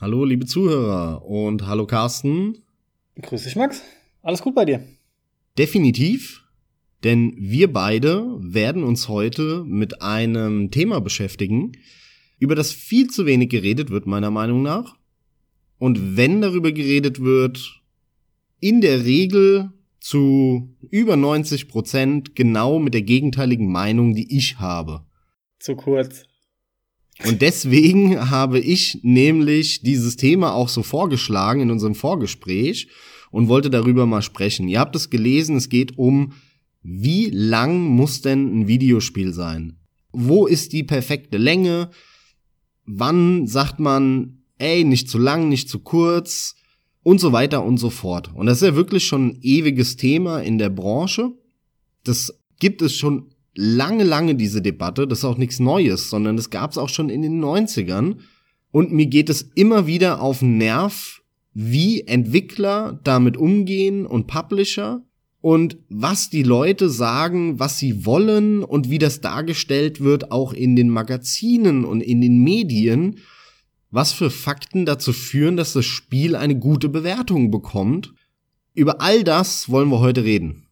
Hallo, liebe Zuhörer und hallo Carsten. Grüß dich, Max. Alles gut bei dir? Definitiv, denn wir beide werden uns heute mit einem Thema beschäftigen, über das viel zu wenig geredet wird, meiner Meinung nach. Und wenn darüber geredet wird, in der Regel zu über 90 Prozent genau mit der gegenteiligen Meinung, die ich habe. Zu kurz. Und deswegen habe ich nämlich dieses Thema auch so vorgeschlagen in unserem Vorgespräch und wollte darüber mal sprechen. Ihr habt es gelesen, es geht um, wie lang muss denn ein Videospiel sein? Wo ist die perfekte Länge? Wann sagt man, ey, nicht zu lang, nicht zu kurz und so weiter und so fort. Und das ist ja wirklich schon ein ewiges Thema in der Branche. Das gibt es schon lange, lange diese Debatte. Das ist auch nichts Neues, sondern das gab es auch schon in den 90ern. Und mir geht es immer wieder auf den Nerv, wie Entwickler damit umgehen und Publisher und was die Leute sagen, was sie wollen und wie das dargestellt wird, auch in den Magazinen und in den Medien, was für Fakten dazu führen, dass das Spiel eine gute Bewertung bekommt. Über all das wollen wir heute reden.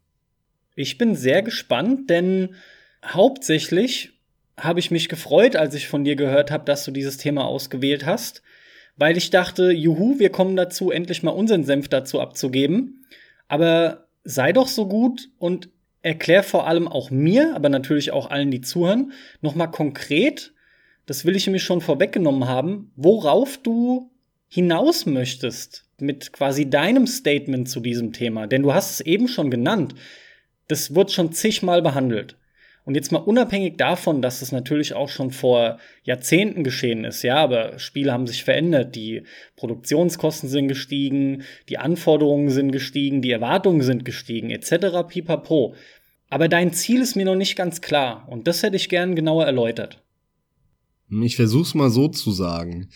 Ich bin sehr gespannt, denn hauptsächlich habe ich mich gefreut, als ich von dir gehört habe, dass du dieses Thema ausgewählt hast, weil ich dachte, juhu, wir kommen dazu, endlich mal unseren Senf dazu abzugeben. Aber sei doch so gut und erklär vor allem auch mir, aber natürlich auch allen, die zuhören, noch mal konkret, das will ich nämlich schon vorweggenommen haben, worauf du hinaus möchtest mit quasi deinem Statement zu diesem Thema. Denn du hast es eben schon genannt. Das wird schon zigmal behandelt. Und jetzt mal unabhängig davon, dass es natürlich auch schon vor Jahrzehnten geschehen ist, ja, aber Spiele haben sich verändert, die Produktionskosten sind gestiegen, die Anforderungen sind gestiegen, die Erwartungen sind gestiegen, etc. pipapo. Aber dein Ziel ist mir noch nicht ganz klar und das hätte ich gern genauer erläutert. Ich versuch's mal so zu sagen.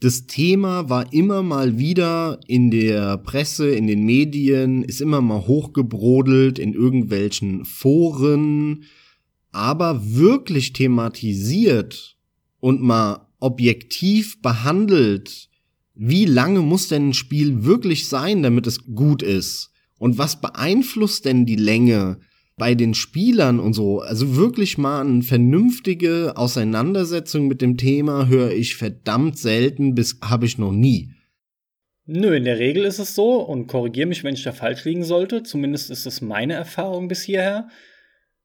Das Thema war immer mal wieder in der Presse, in den Medien, ist immer mal hochgebrodelt in irgendwelchen Foren, aber wirklich thematisiert und mal objektiv behandelt, wie lange muss denn ein Spiel wirklich sein, damit es gut ist? Und was beeinflusst denn die Länge bei den Spielern und so? Also wirklich mal eine vernünftige Auseinandersetzung mit dem Thema höre ich verdammt selten, bis habe ich noch nie. Nö, in der Regel ist es so, und korrigiere mich, wenn ich da falsch liegen sollte, zumindest ist es meine Erfahrung bis hierher,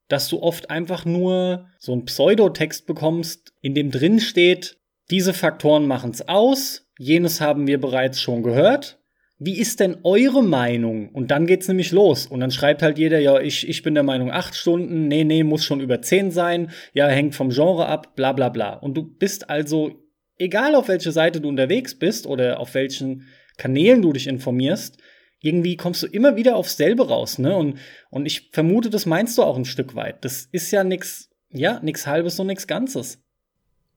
dass du oft einfach nur so einen Pseudotext bekommst, in dem drin steht, diese Faktoren machen's aus, jenes haben wir bereits schon gehört. Wie ist denn eure Meinung? Und dann geht's nämlich los. Und dann schreibt halt jeder, ja, ich, ich bin der Meinung acht Stunden, nee, nee, muss schon über zehn sein, ja, hängt vom Genre ab, bla bla bla. Und du bist also, egal auf welche Seite du unterwegs bist oder auf welchen Kanälen du dich informierst, irgendwie kommst du immer wieder aufs selbe raus, ne? Und, und ich vermute, das meinst du auch ein Stück weit. Das ist ja nix, ja, nix halbes und nix Ganzes.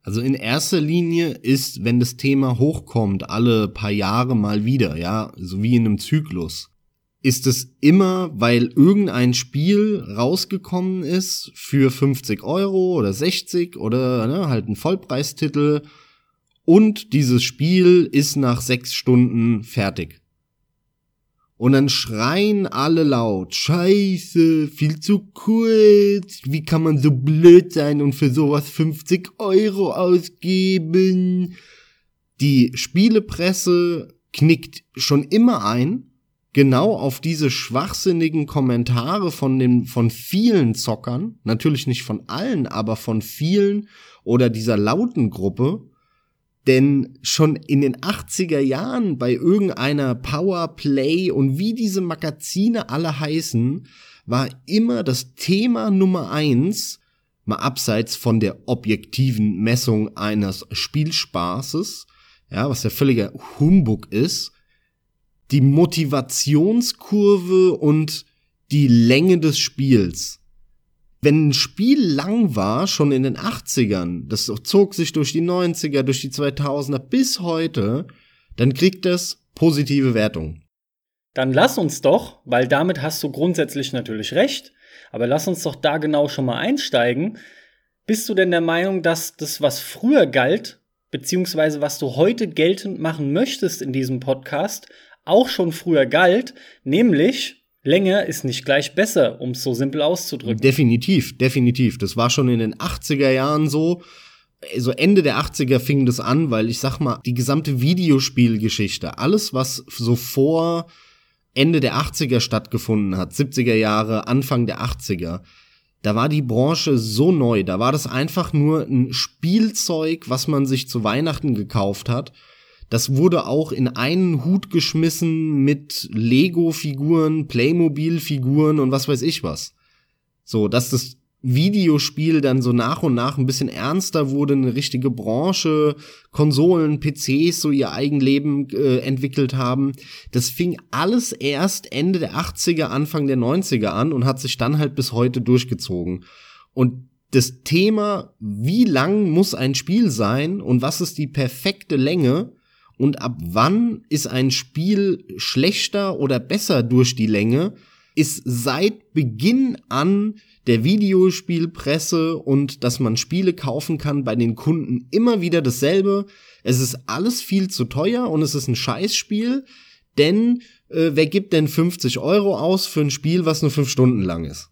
Also in erster Linie ist, wenn das Thema hochkommt, alle paar Jahre mal wieder, ja, so wie in einem Zyklus, ist es immer, weil irgendein Spiel rausgekommen ist für 50 Euro oder 60 oder ne, halt ein Vollpreistitel und dieses Spiel ist nach sechs Stunden fertig. Und dann schreien alle laut, scheiße, viel zu kurz, wie kann man so blöd sein und für sowas 50 Euro ausgeben? Die Spielepresse knickt schon immer ein, genau auf diese schwachsinnigen Kommentare von den, von vielen Zockern, natürlich nicht von allen, aber von vielen oder dieser lauten Gruppe, denn schon in den 80er Jahren bei irgendeiner Powerplay und wie diese Magazine alle heißen, war immer das Thema Nummer eins, mal abseits von der objektiven Messung eines Spielspaßes, ja, was der völliger Humbug ist, die Motivationskurve und die Länge des Spiels wenn ein Spiel lang war, schon in den 80ern, das zog sich durch die 90er, durch die 2000er bis heute, dann kriegt das positive Wertung. Dann lass uns doch, weil damit hast du grundsätzlich natürlich recht, aber lass uns doch da genau schon mal einsteigen. Bist du denn der Meinung, dass das, was früher galt, beziehungsweise was du heute geltend machen möchtest in diesem Podcast, auch schon früher galt, nämlich Länge ist nicht gleich besser, um es so simpel auszudrücken. Definitiv, definitiv. Das war schon in den 80er Jahren so. So Ende der 80er fing das an, weil ich sag mal, die gesamte Videospielgeschichte, alles was so vor Ende der 80er stattgefunden hat, 70er Jahre, Anfang der 80er, da war die Branche so neu, da war das einfach nur ein Spielzeug, was man sich zu Weihnachten gekauft hat. Das wurde auch in einen Hut geschmissen mit Lego-Figuren, Playmobil-Figuren und was weiß ich was. So, dass das Videospiel dann so nach und nach ein bisschen ernster wurde, eine richtige Branche, Konsolen, PCs so ihr Eigenleben äh, entwickelt haben. Das fing alles erst Ende der 80er, Anfang der 90er an und hat sich dann halt bis heute durchgezogen. Und das Thema, wie lang muss ein Spiel sein und was ist die perfekte Länge und ab wann ist ein Spiel schlechter oder besser durch die Länge, ist seit Beginn an der Videospielpresse und dass man Spiele kaufen kann bei den Kunden immer wieder dasselbe. Es ist alles viel zu teuer und es ist ein Scheißspiel, denn äh, wer gibt denn 50 Euro aus für ein Spiel, was nur fünf Stunden lang ist?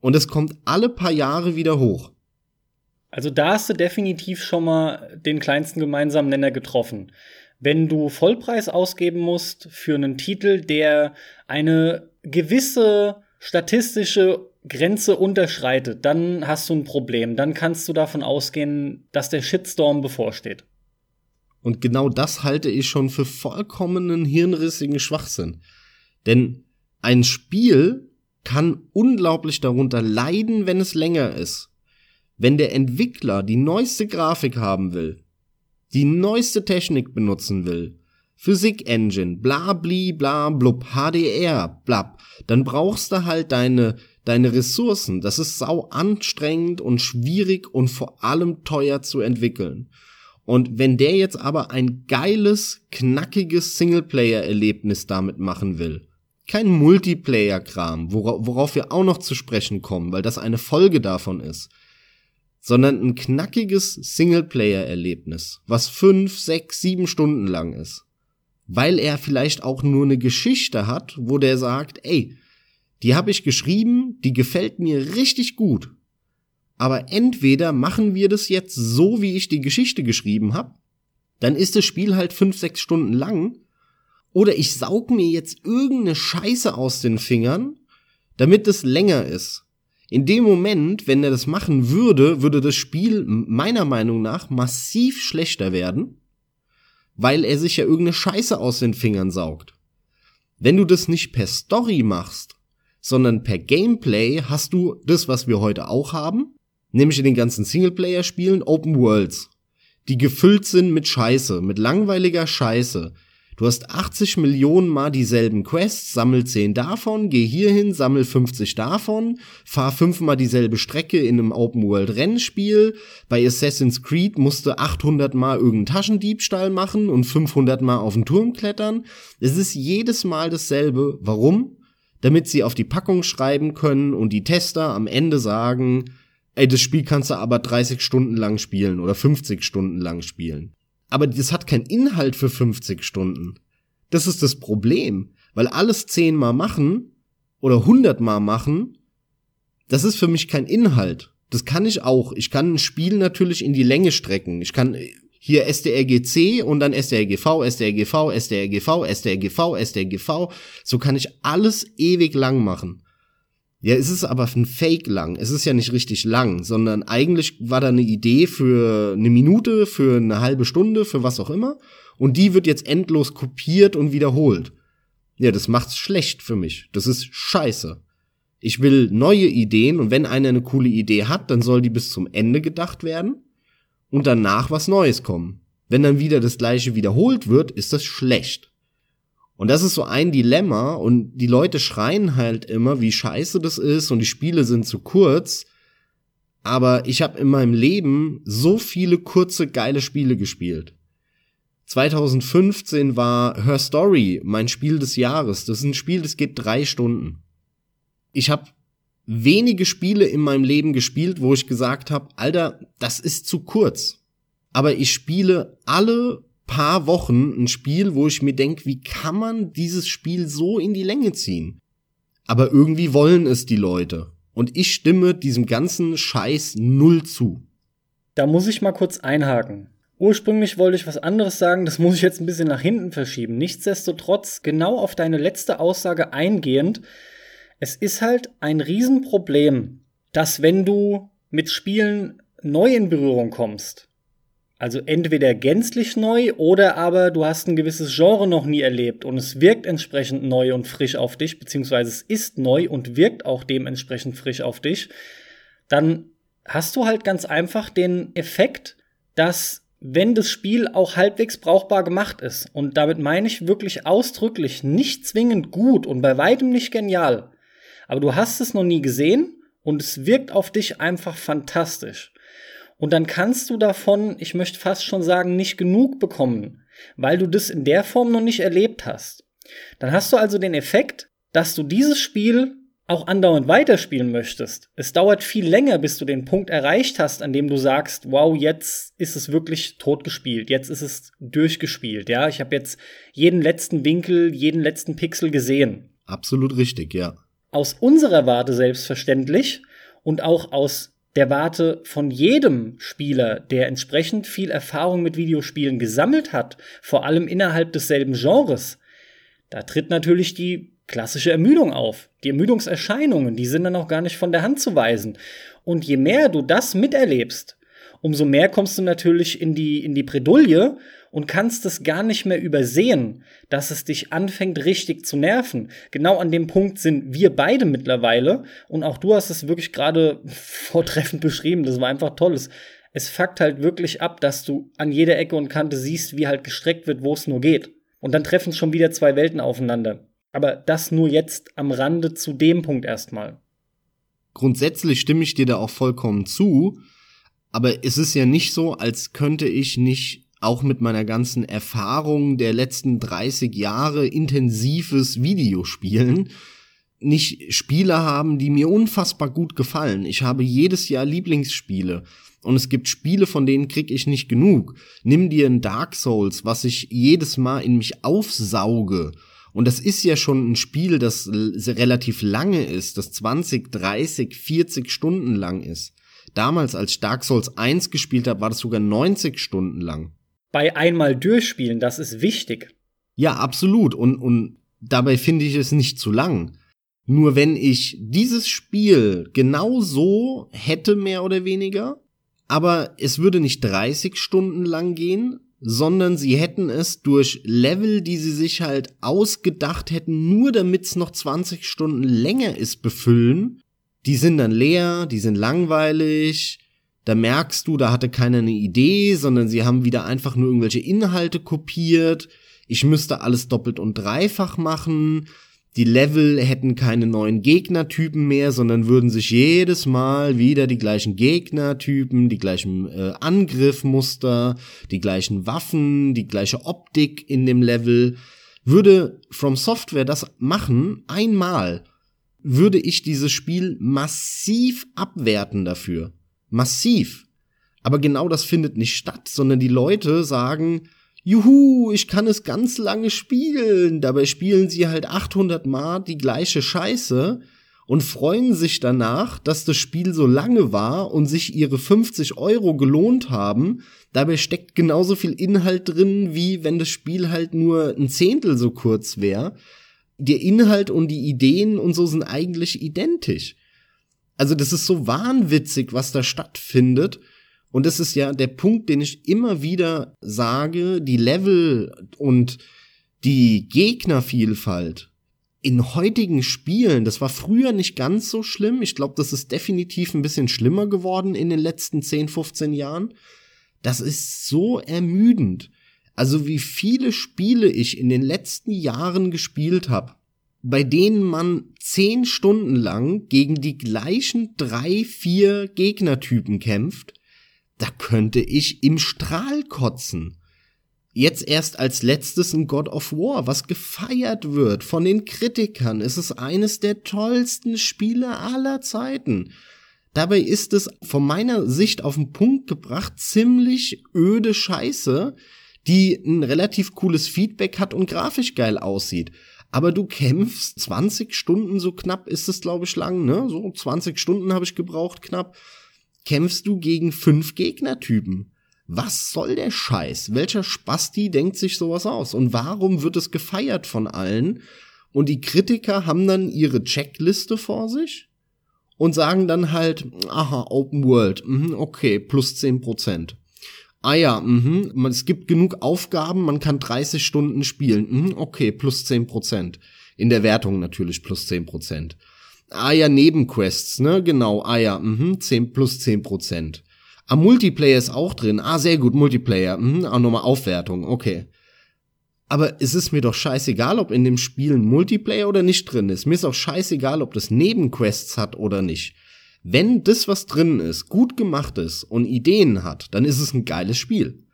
Und es kommt alle paar Jahre wieder hoch. Also da hast du definitiv schon mal den kleinsten gemeinsamen Nenner getroffen. Wenn du Vollpreis ausgeben musst für einen Titel, der eine gewisse statistische Grenze unterschreitet, dann hast du ein Problem. Dann kannst du davon ausgehen, dass der Shitstorm bevorsteht. Und genau das halte ich schon für vollkommenen hirnrissigen Schwachsinn. Denn ein Spiel kann unglaublich darunter leiden, wenn es länger ist. Wenn der Entwickler die neueste Grafik haben will, die neueste Technik benutzen will, Physik Engine, bla bli bla blub, HDR, blab, dann brauchst du halt deine deine Ressourcen. Das ist sau anstrengend und schwierig und vor allem teuer zu entwickeln. Und wenn der jetzt aber ein geiles, knackiges Singleplayer-Erlebnis damit machen will, kein Multiplayer-Kram, worauf wir auch noch zu sprechen kommen, weil das eine Folge davon ist, sondern ein knackiges Singleplayer-Erlebnis, was fünf, sechs, sieben Stunden lang ist, weil er vielleicht auch nur eine Geschichte hat, wo der sagt, ey, die habe ich geschrieben, die gefällt mir richtig gut. Aber entweder machen wir das jetzt so, wie ich die Geschichte geschrieben habe, dann ist das Spiel halt fünf, sechs Stunden lang, oder ich saug mir jetzt irgendeine Scheiße aus den Fingern, damit es länger ist. In dem Moment, wenn er das machen würde, würde das Spiel meiner Meinung nach massiv schlechter werden, weil er sich ja irgendeine Scheiße aus den Fingern saugt. Wenn du das nicht per Story machst, sondern per Gameplay hast du das, was wir heute auch haben, nämlich in den ganzen Singleplayer-Spielen Open Worlds, die gefüllt sind mit Scheiße, mit langweiliger Scheiße. Du hast 80 Millionen mal dieselben Quests, sammel 10 davon, geh hierhin, sammel 50 davon, fahr fünfmal dieselbe Strecke in einem Open World Rennspiel. Bei Assassin's Creed musste 800 mal irgendeinen Taschendiebstahl machen und 500 mal auf den Turm klettern. Es ist jedes Mal dasselbe. Warum? damit sie auf die Packung schreiben können und die Tester am Ende sagen, ey, das Spiel kannst du aber 30 Stunden lang spielen oder 50 Stunden lang spielen. Aber das hat keinen Inhalt für 50 Stunden. Das ist das Problem, weil alles zehnmal machen oder hundertmal machen, das ist für mich kein Inhalt. Das kann ich auch. Ich kann ein Spiel natürlich in die Länge strecken. Ich kann hier SDRGC und dann SDRGV, SDRGV, SDRGV, SDRGV, SDRGV. So kann ich alles ewig lang machen. Ja, es ist aber ein Fake lang. Es ist ja nicht richtig lang, sondern eigentlich war da eine Idee für eine Minute, für eine halbe Stunde, für was auch immer. Und die wird jetzt endlos kopiert und wiederholt. Ja, das macht's schlecht für mich. Das ist scheiße. Ich will neue Ideen und wenn einer eine coole Idee hat, dann soll die bis zum Ende gedacht werden und danach was Neues kommen. Wenn dann wieder das gleiche wiederholt wird, ist das schlecht. Und das ist so ein Dilemma und die Leute schreien halt immer, wie scheiße das ist und die Spiele sind zu kurz. Aber ich habe in meinem Leben so viele kurze, geile Spiele gespielt. 2015 war Her Story mein Spiel des Jahres. Das ist ein Spiel, das geht drei Stunden. Ich habe wenige Spiele in meinem Leben gespielt, wo ich gesagt habe, Alter, das ist zu kurz. aber ich spiele alle paar Wochen ein Spiel, wo ich mir denke, wie kann man dieses Spiel so in die Länge ziehen? Aber irgendwie wollen es die Leute. Und ich stimme diesem ganzen Scheiß null zu. Da muss ich mal kurz einhaken. Ursprünglich wollte ich was anderes sagen, das muss ich jetzt ein bisschen nach hinten verschieben. Nichtsdestotrotz, genau auf deine letzte Aussage eingehend, es ist halt ein Riesenproblem, dass wenn du mit Spielen neu in Berührung kommst, also entweder gänzlich neu oder aber du hast ein gewisses Genre noch nie erlebt und es wirkt entsprechend neu und frisch auf dich, beziehungsweise es ist neu und wirkt auch dementsprechend frisch auf dich, dann hast du halt ganz einfach den Effekt, dass wenn das Spiel auch halbwegs brauchbar gemacht ist, und damit meine ich wirklich ausdrücklich nicht zwingend gut und bei weitem nicht genial, aber du hast es noch nie gesehen und es wirkt auf dich einfach fantastisch. Und dann kannst du davon, ich möchte fast schon sagen, nicht genug bekommen, weil du das in der Form noch nicht erlebt hast. Dann hast du also den Effekt, dass du dieses Spiel auch andauernd weiterspielen möchtest. Es dauert viel länger, bis du den Punkt erreicht hast, an dem du sagst, wow, jetzt ist es wirklich totgespielt, jetzt ist es durchgespielt. Ja, ich habe jetzt jeden letzten Winkel, jeden letzten Pixel gesehen. Absolut richtig, ja. Aus unserer Warte selbstverständlich und auch aus der Warte von jedem Spieler, der entsprechend viel Erfahrung mit Videospielen gesammelt hat, vor allem innerhalb desselben Genres, da tritt natürlich die klassische Ermüdung auf. Die Ermüdungserscheinungen, die sind dann auch gar nicht von der Hand zu weisen. Und je mehr du das miterlebst, umso mehr kommst du natürlich in die, in die Bredouille und kannst es gar nicht mehr übersehen, dass es dich anfängt richtig zu nerven. Genau an dem Punkt sind wir beide mittlerweile und auch du hast es wirklich gerade vortreffend beschrieben. Das war einfach tolles. Es fuckt halt wirklich ab, dass du an jeder Ecke und Kante siehst, wie halt gestreckt wird, wo es nur geht. Und dann treffen schon wieder zwei Welten aufeinander. Aber das nur jetzt am Rande zu dem Punkt erstmal. Grundsätzlich stimme ich dir da auch vollkommen zu. Aber es ist ja nicht so, als könnte ich nicht auch mit meiner ganzen Erfahrung der letzten 30 Jahre intensives Videospielen nicht Spiele haben, die mir unfassbar gut gefallen. Ich habe jedes Jahr Lieblingsspiele. Und es gibt Spiele, von denen krieg ich nicht genug. Nimm dir ein Dark Souls, was ich jedes Mal in mich aufsauge. Und das ist ja schon ein Spiel, das relativ lange ist, das 20, 30, 40 Stunden lang ist. Damals, als Dark Souls 1 gespielt habe, war das sogar 90 Stunden lang. Bei einmal durchspielen, das ist wichtig. Ja, absolut. Und, und dabei finde ich es nicht zu lang. Nur wenn ich dieses Spiel genau so hätte, mehr oder weniger, aber es würde nicht 30 Stunden lang gehen, sondern sie hätten es durch Level, die sie sich halt ausgedacht hätten, nur damit es noch 20 Stunden länger ist, befüllen. Die sind dann leer, die sind langweilig, da merkst du, da hatte keiner eine Idee, sondern sie haben wieder einfach nur irgendwelche Inhalte kopiert. Ich müsste alles doppelt und dreifach machen die Level hätten keine neuen Gegnertypen mehr, sondern würden sich jedes Mal wieder die gleichen Gegnertypen, die gleichen äh, Angriffmuster, die gleichen Waffen, die gleiche Optik in dem Level. Würde From Software das machen, einmal, würde ich dieses Spiel massiv abwerten dafür. Massiv. Aber genau das findet nicht statt, sondern die Leute sagen, juhu, ich kann es ganz lange spielen. Dabei spielen sie halt 800 Mal die gleiche Scheiße und freuen sich danach, dass das Spiel so lange war und sich ihre 50 Euro gelohnt haben. Dabei steckt genauso viel Inhalt drin, wie wenn das Spiel halt nur ein Zehntel so kurz wäre. Der Inhalt und die Ideen und so sind eigentlich identisch. Also das ist so wahnwitzig, was da stattfindet. Und das ist ja der Punkt, den ich immer wieder sage, die Level und die Gegnervielfalt in heutigen Spielen, das war früher nicht ganz so schlimm. Ich glaube, das ist definitiv ein bisschen schlimmer geworden in den letzten 10, 15 Jahren. Das ist so ermüdend. Also wie viele Spiele ich in den letzten Jahren gespielt habe, bei denen man zehn Stunden lang gegen die gleichen drei, vier Gegnertypen kämpft da könnte ich im Strahl kotzen. Jetzt erst als letztes ein God of War, was gefeiert wird von den Kritikern. Es ist eines der tollsten Spiele aller Zeiten. Dabei ist es von meiner Sicht auf den Punkt gebracht ziemlich öde Scheiße, die ein relativ cooles Feedback hat und grafisch geil aussieht. Aber du kämpfst 20 Stunden, so knapp ist es, glaube ich, lang, ne? So 20 Stunden habe ich gebraucht, knapp. Kämpfst du gegen fünf Gegnertypen. Was soll der Scheiß? Welcher Spasti denkt sich sowas aus? Und warum wird es gefeiert von allen? Und die Kritiker haben dann ihre Checkliste vor sich und sagen dann halt, aha, Open World, mh, okay, plus zehn Prozent. Ah ja, mh, es gibt genug Aufgaben, man kann 30 Stunden spielen. Mh, okay, plus zehn Prozent. In der Wertung natürlich plus zehn Prozent. Ah ja, Nebenquests, ne, genau, ah ja, mh, 10 plus zehn Prozent. Ah, Multiplayer ist auch drin. Ah, sehr gut, Multiplayer. Mh, auch nochmal Aufwertung, okay. Aber es ist mir doch scheißegal, ob in dem Spiel ein Multiplayer oder nicht drin ist. Mir ist auch scheißegal, ob das Nebenquests hat oder nicht. Wenn das, was drin ist, gut gemacht ist und Ideen hat, dann ist es ein geiles Spiel.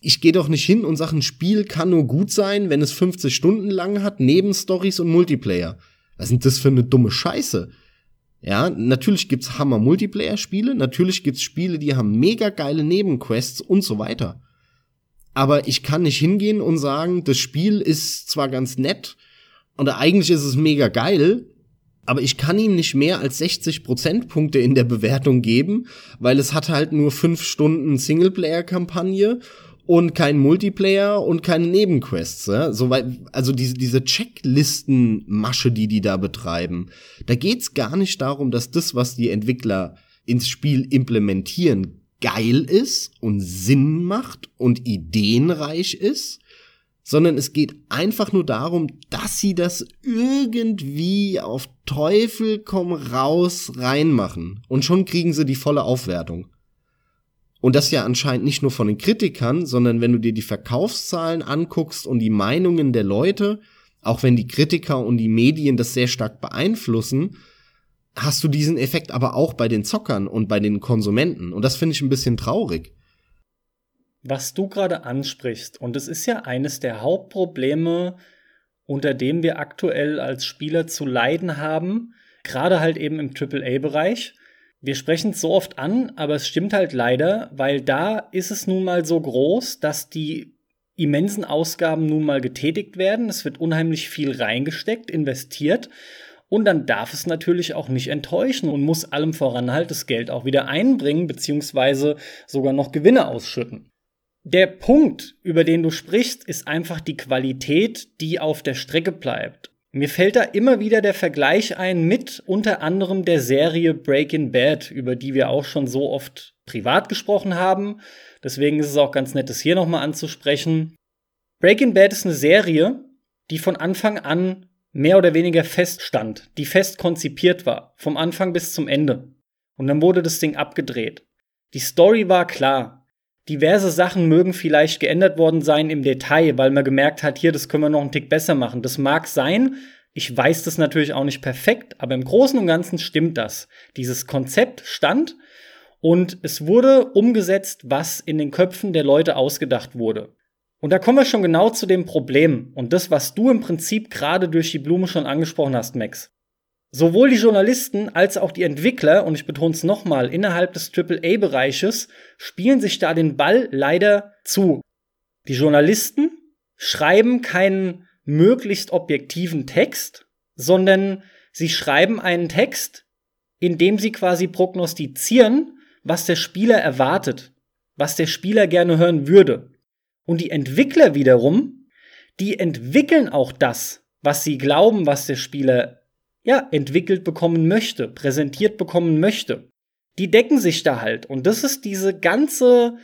Ich gehe doch nicht hin und sage, ein Spiel kann nur gut sein, wenn es 50 Stunden lang hat, Nebenstories und Multiplayer. Was sind das für eine dumme Scheiße? Ja, natürlich gibt's Hammer Multiplayer Spiele, natürlich gibt's Spiele, die haben mega geile Nebenquests und so weiter aber ich kann nicht hingehen und sagen, das Spiel ist zwar ganz nett und eigentlich ist es mega geil, aber ich kann ihm nicht mehr als 60 Prozentpunkte in der Bewertung geben, weil es hat halt nur fünf Stunden Singleplayer-Kampagne und kein Multiplayer und keine Nebenquests. Ja? So weit, also diese, diese Checklisten-Masche, die die da betreiben, da geht's gar nicht darum, dass das, was die Entwickler ins Spiel implementieren, geil ist und Sinn macht und ideenreich ist, sondern es geht einfach nur darum, dass sie das irgendwie auf Teufel komm raus reinmachen und schon kriegen sie die volle Aufwertung. Und das ja anscheinend nicht nur von den Kritikern, sondern wenn du dir die Verkaufszahlen anguckst und die Meinungen der Leute, auch wenn die Kritiker und die Medien das sehr stark beeinflussen, hast du diesen Effekt aber auch bei den Zockern und bei den Konsumenten. Und das finde ich ein bisschen traurig. Was du gerade ansprichst, und es ist ja eines der Hauptprobleme, unter dem wir aktuell als Spieler zu leiden haben, gerade halt eben im AAA-Bereich. Wir sprechen es so oft an, aber es stimmt halt leider, weil da ist es nun mal so groß, dass die immensen Ausgaben nun mal getätigt werden. Es wird unheimlich viel reingesteckt, investiert. Und dann darf es natürlich auch nicht enttäuschen und muss allem voran halt das Geld auch wieder einbringen, beziehungsweise sogar noch Gewinne ausschütten. Der Punkt, über den du sprichst, ist einfach die Qualität, die auf der Strecke bleibt. Mir fällt da immer wieder der Vergleich ein mit unter anderem der Serie Breaking Bad, über die wir auch schon so oft privat gesprochen haben. Deswegen ist es auch ganz nett, das hier nochmal anzusprechen. Breaking Bad ist eine Serie, die von Anfang an mehr oder weniger feststand, die fest konzipiert war, vom Anfang bis zum Ende. Und dann wurde das Ding abgedreht. Die Story war klar. Diverse Sachen mögen vielleicht geändert worden sein im Detail, weil man gemerkt hat, hier, das können wir noch einen Tick besser machen. Das mag sein. Ich weiß das natürlich auch nicht perfekt, aber im Großen und Ganzen stimmt das. Dieses Konzept stand und es wurde umgesetzt, was in den Köpfen der Leute ausgedacht wurde. Und da kommen wir schon genau zu dem Problem und das, was du im Prinzip gerade durch die Blume schon angesprochen hast, Max. Sowohl die Journalisten als auch die Entwickler, und ich betone es nochmal, innerhalb des AAA-Bereiches spielen sich da den Ball leider zu. Die Journalisten schreiben keinen möglichst objektiven Text, sondern sie schreiben einen Text, in dem sie quasi prognostizieren, was der Spieler erwartet, was der Spieler gerne hören würde. Und die Entwickler wiederum, die entwickeln auch das, was sie glauben, was der Spieler ja entwickelt bekommen möchte, präsentiert bekommen möchte. Die decken sich da halt. Und das ist diese ganze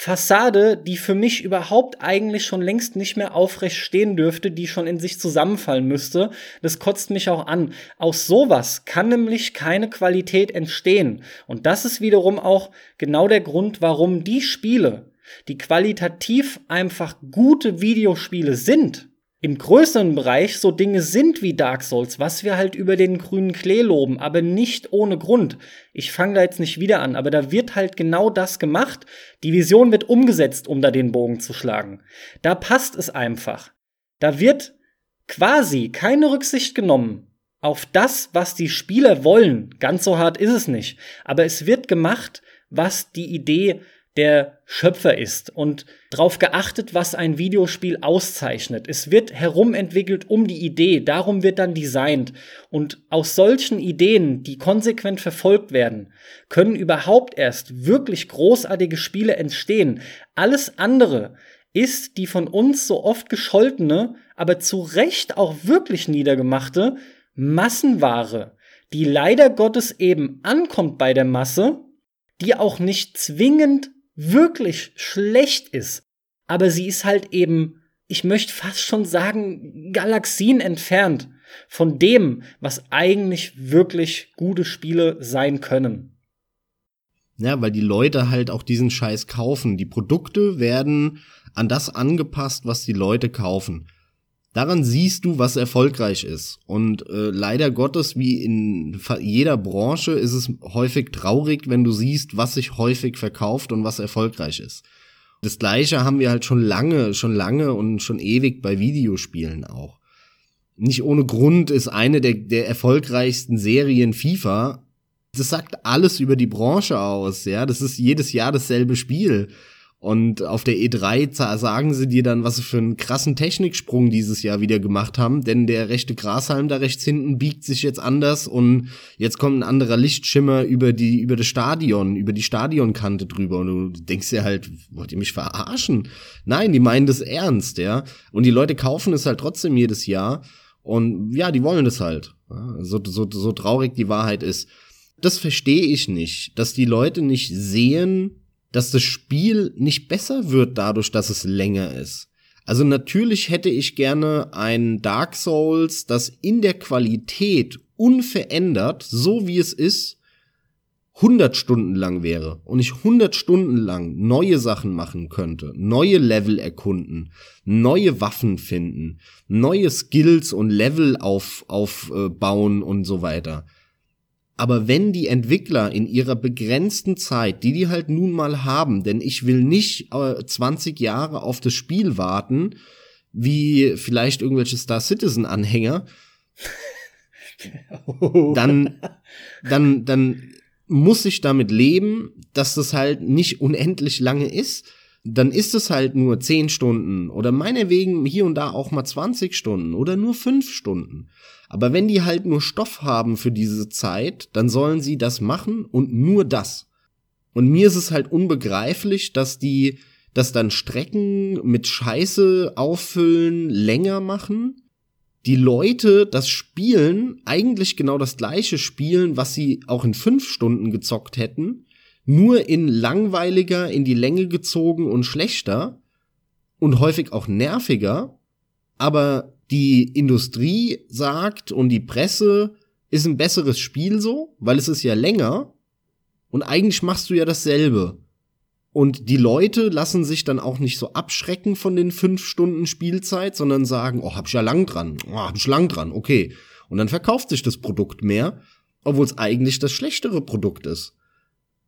Fassade, die für mich überhaupt eigentlich schon längst nicht mehr aufrecht stehen dürfte, die schon in sich zusammenfallen müsste. Das kotzt mich auch an. Aus sowas kann nämlich keine Qualität entstehen. Und das ist wiederum auch genau der Grund, warum die Spiele, die qualitativ einfach gute Videospiele sind, im größeren Bereich so Dinge sind wie Dark Souls, was wir halt über den grünen Klee loben, aber nicht ohne Grund. Ich fange da jetzt nicht wieder an, aber da wird halt genau das gemacht. Die Vision wird umgesetzt, um da den Bogen zu schlagen. Da passt es einfach. Da wird quasi keine Rücksicht genommen auf das, was die Spieler wollen. Ganz so hart ist es nicht. Aber es wird gemacht, was die Idee der Schöpfer ist und darauf geachtet, was ein Videospiel auszeichnet. Es wird herumentwickelt um die Idee, darum wird dann designt. Und aus solchen Ideen, die konsequent verfolgt werden, können überhaupt erst wirklich großartige Spiele entstehen. Alles andere ist die von uns so oft gescholtene, aber zu Recht auch wirklich niedergemachte Massenware, die leider Gottes eben ankommt bei der Masse, die auch nicht zwingend wirklich schlecht ist, aber sie ist halt eben, ich möchte fast schon sagen, Galaxien entfernt von dem, was eigentlich wirklich gute Spiele sein können. Ja, weil die Leute halt auch diesen Scheiß kaufen. Die Produkte werden an das angepasst, was die Leute kaufen. Daran siehst du, was erfolgreich ist. Und äh, leider Gottes, wie in jeder Branche, ist es häufig traurig, wenn du siehst, was sich häufig verkauft und was erfolgreich ist. Das gleiche haben wir halt schon lange, schon lange und schon ewig bei Videospielen auch. Nicht ohne Grund ist eine der, der erfolgreichsten Serien FIFA. Das sagt alles über die Branche aus, ja. Das ist jedes Jahr dasselbe Spiel. Und auf der E3 sagen sie dir dann, was sie für einen krassen Techniksprung dieses Jahr wieder gemacht haben, denn der rechte Grashalm da rechts hinten biegt sich jetzt anders und jetzt kommt ein anderer Lichtschimmer über die, über das Stadion, über die Stadionkante drüber und du denkst dir halt, wollt ihr mich verarschen? Nein, die meinen das ernst, ja. Und die Leute kaufen es halt trotzdem jedes Jahr und ja, die wollen das halt. So, so, so traurig die Wahrheit ist. Das verstehe ich nicht, dass die Leute nicht sehen, dass das Spiel nicht besser wird dadurch, dass es länger ist. Also natürlich hätte ich gerne ein Dark Souls, das in der Qualität unverändert, so wie es ist, 100 Stunden lang wäre und ich 100 Stunden lang neue Sachen machen könnte, neue Level erkunden, neue Waffen finden, neue Skills und Level auf, aufbauen und so weiter. Aber wenn die Entwickler in ihrer begrenzten Zeit, die die halt nun mal haben, denn ich will nicht äh, 20 Jahre auf das Spiel warten, wie vielleicht irgendwelche Star Citizen Anhänger, dann, dann, dann muss ich damit leben, dass das halt nicht unendlich lange ist. Dann ist es halt nur 10 Stunden oder meinetwegen hier und da auch mal 20 Stunden oder nur 5 Stunden. Aber wenn die halt nur Stoff haben für diese Zeit, dann sollen sie das machen und nur das. Und mir ist es halt unbegreiflich, dass die das dann Strecken mit Scheiße auffüllen länger machen. Die Leute das spielen, eigentlich genau das gleiche spielen, was sie auch in fünf Stunden gezockt hätten, nur in langweiliger, in die Länge gezogen und schlechter und häufig auch nerviger. Aber die Industrie sagt und die Presse ist ein besseres Spiel so, weil es ist ja länger und eigentlich machst du ja dasselbe. Und die Leute lassen sich dann auch nicht so abschrecken von den fünf Stunden Spielzeit, sondern sagen, oh, hab ich ja lang dran, oh, hab ich lang dran, okay. Und dann verkauft sich das Produkt mehr, obwohl es eigentlich das schlechtere Produkt ist.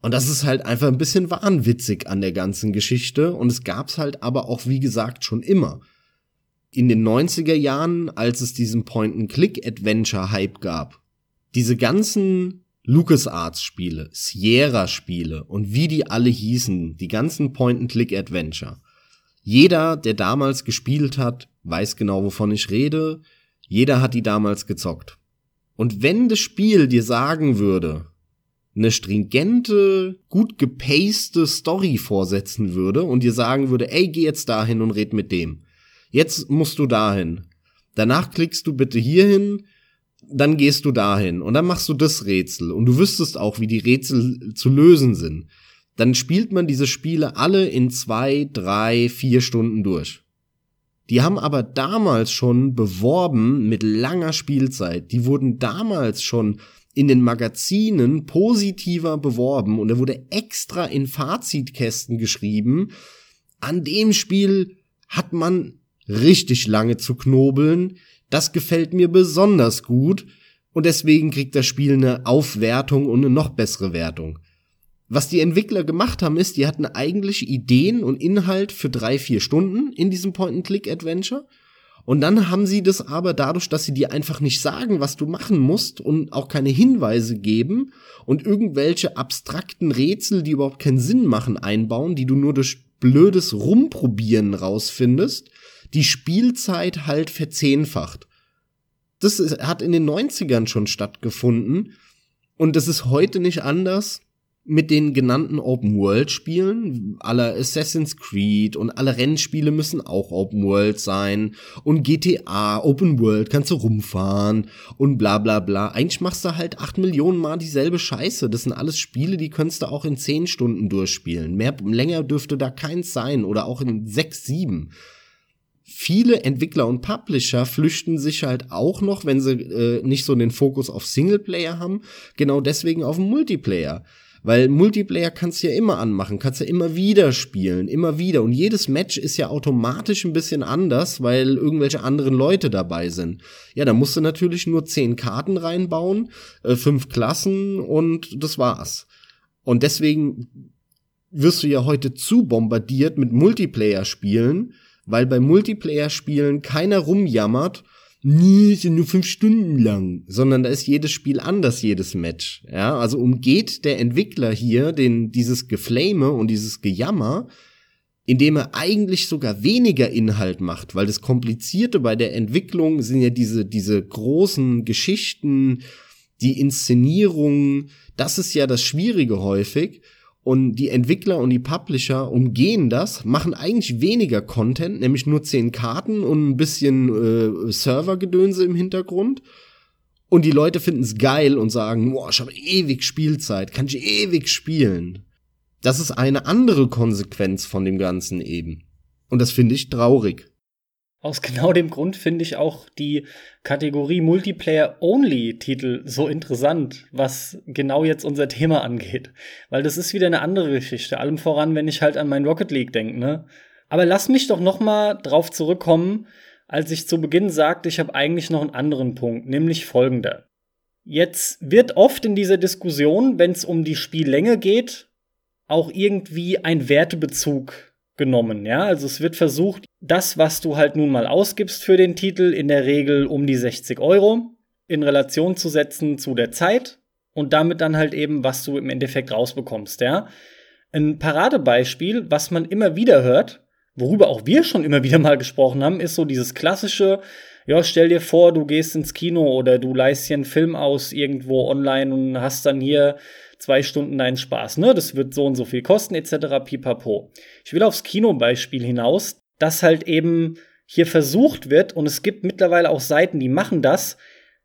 Und das ist halt einfach ein bisschen wahnwitzig an der ganzen Geschichte. Und es gab's halt aber auch, wie gesagt, schon immer in den 90er Jahren, als es diesen Point-and-Click-Adventure-Hype gab, diese ganzen LucasArts-Spiele, Sierra-Spiele und wie die alle hießen, die ganzen Point-and-Click-Adventure. Jeder, der damals gespielt hat, weiß genau, wovon ich rede. Jeder hat die damals gezockt. Und wenn das Spiel dir sagen würde, eine stringente, gut gepaste Story vorsetzen würde und dir sagen würde, ey, geh jetzt dahin und red mit dem, Jetzt musst du dahin. Danach klickst du bitte hierhin, dann gehst du dahin und dann machst du das Rätsel und du wüsstest auch, wie die Rätsel zu lösen sind. Dann spielt man diese Spiele alle in zwei, drei, vier Stunden durch. Die haben aber damals schon beworben mit langer Spielzeit. Die wurden damals schon in den Magazinen positiver beworben und da wurde extra in Fazitkästen geschrieben, an dem Spiel hat man richtig lange zu knobeln. Das gefällt mir besonders gut und deswegen kriegt das Spiel eine Aufwertung und eine noch bessere Wertung. Was die Entwickler gemacht haben, ist, die hatten eigentlich Ideen und Inhalt für drei, vier Stunden in diesem Point-and-Click-Adventure Und dann haben sie das aber dadurch, dass sie dir einfach nicht sagen, was du machen musst und auch keine Hinweise geben und irgendwelche abstrakten Rätsel, die überhaupt keinen Sinn machen, einbauen, die du nur durch blödes Rumprobieren rausfindest, die Spielzeit halt verzehnfacht. Das ist, hat in den 90ern schon stattgefunden und das ist heute nicht anders mit den genannten Open-World-Spielen, aller Assassin's Creed und alle Rennspiele müssen auch Open-World sein und GTA, Open-World, kannst du rumfahren und bla bla bla. Eigentlich machst du halt acht Millionen Mal dieselbe Scheiße. Das sind alles Spiele, die könntest du auch in zehn Stunden durchspielen. Mehr, länger dürfte da keins sein oder auch in sechs, sieben viele Entwickler und Publisher flüchten sich halt auch noch, wenn sie äh, nicht so den Fokus auf Singleplayer haben, genau deswegen auf Multiplayer. Weil Multiplayer kannst du ja immer anmachen, kannst du ja immer wieder spielen, immer wieder. Und jedes Match ist ja automatisch ein bisschen anders, weil irgendwelche anderen Leute dabei sind. Ja, da musst du natürlich nur zehn Karten reinbauen, äh, fünf Klassen und das war's. Und deswegen wirst du ja heute zu bombardiert mit Multiplayer-Spielen, weil bei Multiplayer-Spielen keiner rumjammert, nee, sind nur fünf Stunden lang, sondern da ist jedes Spiel anders, jedes Match. Ja, also umgeht der Entwickler hier den, dieses Geflame und dieses Gejammer, indem er eigentlich sogar weniger Inhalt macht, weil das Komplizierte bei der Entwicklung sind ja diese, diese großen Geschichten, die Inszenierung, das ist ja das Schwierige häufig. Und die Entwickler und die Publisher umgehen das, machen eigentlich weniger Content, nämlich nur zehn Karten und ein bisschen äh, Servergedönse im Hintergrund. Und die Leute finden es geil und sagen, boah, ich habe ewig Spielzeit, kann ich ewig spielen. Das ist eine andere Konsequenz von dem Ganzen eben. Und das finde ich traurig. Aus genau dem Grund finde ich auch die Kategorie Multiplayer-Only-Titel so interessant, was genau jetzt unser Thema angeht. Weil das ist wieder eine andere Geschichte. Allem voran, wenn ich halt an mein Rocket League denke, ne? Aber lass mich doch noch mal drauf zurückkommen, als ich zu Beginn sagte, ich habe eigentlich noch einen anderen Punkt, nämlich folgender. Jetzt wird oft in dieser Diskussion, wenn es um die Spiellänge geht, auch irgendwie ein Wertebezug genommen, ja. Also es wird versucht, das, was du halt nun mal ausgibst für den Titel, in der Regel um die 60 Euro, in Relation zu setzen zu der Zeit und damit dann halt eben, was du im Endeffekt rausbekommst, ja. Ein Paradebeispiel, was man immer wieder hört, worüber auch wir schon immer wieder mal gesprochen haben, ist so dieses klassische, ja, stell dir vor, du gehst ins Kino oder du leist hier einen Film aus irgendwo online und hast dann hier zwei Stunden deinen Spaß, ne? Das wird so und so viel kosten, etc. pipapo. Ich will aufs Kinobeispiel hinaus, dass halt eben hier versucht wird, und es gibt mittlerweile auch Seiten, die machen das,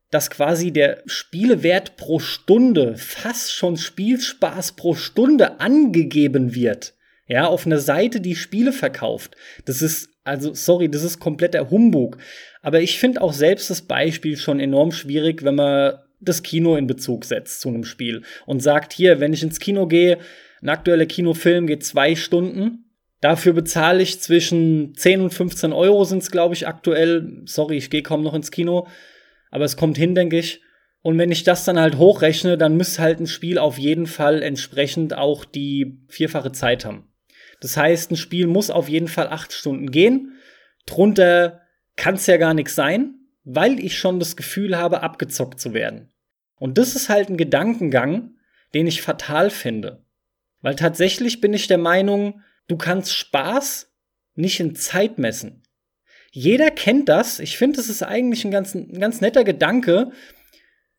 dass quasi der Spielewert pro Stunde, fast schon Spielspaß pro Stunde angegeben wird. Ja, auf einer Seite, die Spiele verkauft. Das ist, also, sorry, das ist kompletter Humbug. Aber ich finde auch selbst das Beispiel schon enorm schwierig, wenn man das Kino in Bezug setzt zu einem Spiel und sagt, hier, wenn ich ins Kino gehe, ein aktueller Kinofilm geht zwei Stunden. Dafür bezahle ich zwischen 10 und 15 Euro sind es, glaube ich, aktuell. Sorry, ich gehe kaum noch ins Kino. Aber es kommt hin, denke ich. Und wenn ich das dann halt hochrechne, dann müsste halt ein Spiel auf jeden Fall entsprechend auch die vierfache Zeit haben. Das heißt, ein Spiel muss auf jeden Fall acht Stunden gehen. Drunter kann es ja gar nichts sein weil ich schon das Gefühl habe, abgezockt zu werden. Und das ist halt ein Gedankengang, den ich fatal finde. Weil tatsächlich bin ich der Meinung, du kannst Spaß nicht in Zeit messen. Jeder kennt das. Ich finde, das ist eigentlich ein ganz, ein ganz netter Gedanke.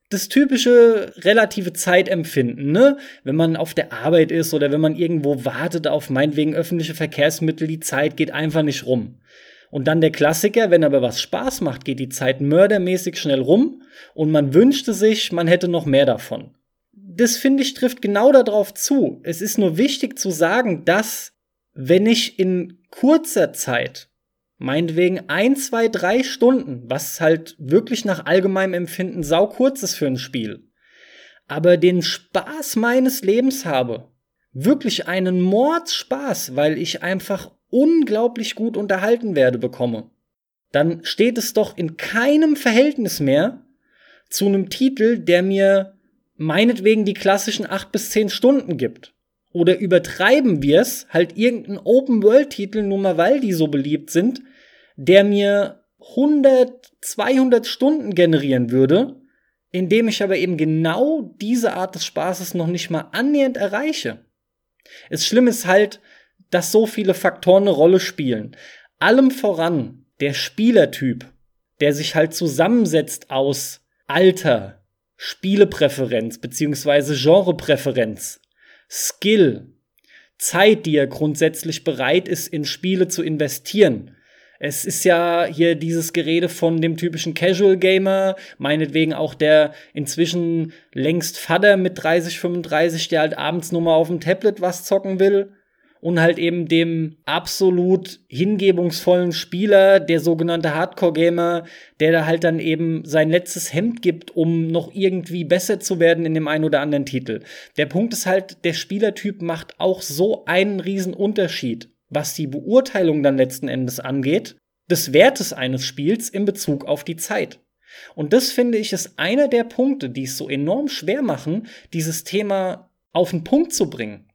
Das typische relative Zeitempfinden, ne? Wenn man auf der Arbeit ist oder wenn man irgendwo wartet auf meinetwegen öffentliche Verkehrsmittel, die Zeit geht einfach nicht rum. Und dann der Klassiker, wenn aber was Spaß macht, geht die Zeit mördermäßig schnell rum und man wünschte sich, man hätte noch mehr davon. Das finde ich trifft genau darauf zu. Es ist nur wichtig zu sagen, dass wenn ich in kurzer Zeit, meinetwegen ein, zwei, drei Stunden, was halt wirklich nach allgemeinem Empfinden sau kurz ist für ein Spiel, aber den Spaß meines Lebens habe, wirklich einen Mordspaß, weil ich einfach unglaublich gut unterhalten werde bekomme, dann steht es doch in keinem Verhältnis mehr zu einem Titel, der mir meinetwegen die klassischen acht bis zehn Stunden gibt. Oder übertreiben wir es, halt irgendeinen Open-World-Titel, nur mal weil die so beliebt sind, der mir 100, 200 Stunden generieren würde, indem ich aber eben genau diese Art des Spaßes noch nicht mal annähernd erreiche. Das Schlimme ist halt, dass so viele Faktoren eine Rolle spielen. Allem voran der Spielertyp, der sich halt zusammensetzt aus Alter, Spielepräferenz beziehungsweise Genrepräferenz, Skill, Zeit, die er grundsätzlich bereit ist, in Spiele zu investieren. Es ist ja hier dieses Gerede von dem typischen Casual Gamer, meinetwegen auch der inzwischen längst Vater mit 30, 35, der halt abends nur mal auf dem Tablet was zocken will und halt eben dem absolut hingebungsvollen Spieler, der sogenannte Hardcore-Gamer, der da halt dann eben sein letztes Hemd gibt, um noch irgendwie besser zu werden in dem einen oder anderen Titel. Der Punkt ist halt, der Spielertyp macht auch so einen riesen Unterschied, was die Beurteilung dann letzten Endes angeht, des Wertes eines Spiels in Bezug auf die Zeit. Und das finde ich ist einer der Punkte, die es so enorm schwer machen, dieses Thema auf den Punkt zu bringen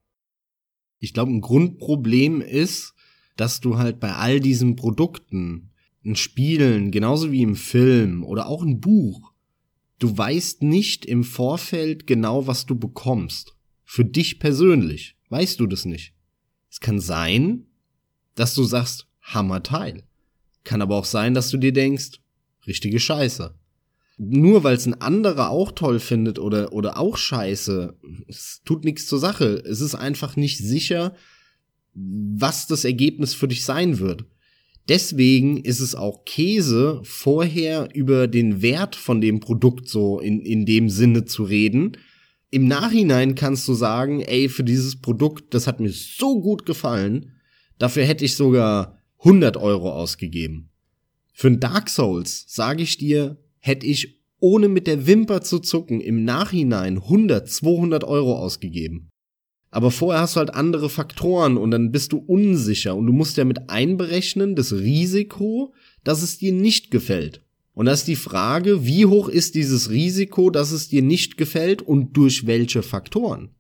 ich glaube, ein Grundproblem ist, dass du halt bei all diesen Produkten, in Spielen, genauso wie im Film oder auch ein Buch, du weißt nicht im Vorfeld genau, was du bekommst. Für dich persönlich weißt du das nicht. Es kann sein, dass du sagst, Hammerteil. Kann aber auch sein, dass du dir denkst, richtige Scheiße nur weil es ein anderer auch toll findet oder, oder auch scheiße, es tut nichts zur Sache. Es ist einfach nicht sicher, was das Ergebnis für dich sein wird. Deswegen ist es auch Käse, vorher über den Wert von dem Produkt so in, in dem Sinne zu reden. Im Nachhinein kannst du sagen, ey, für dieses Produkt, das hat mir so gut gefallen, dafür hätte ich sogar 100 Euro ausgegeben. Für ein Dark Souls sage ich dir, hätte ich ohne mit der Wimper zu zucken im Nachhinein 100, 200 Euro ausgegeben. Aber vorher hast du halt andere Faktoren und dann bist du unsicher und du musst ja mit einberechnen das Risiko, dass es dir nicht gefällt. Und das ist die Frage, wie hoch ist dieses Risiko, dass es dir nicht gefällt und durch welche Faktoren?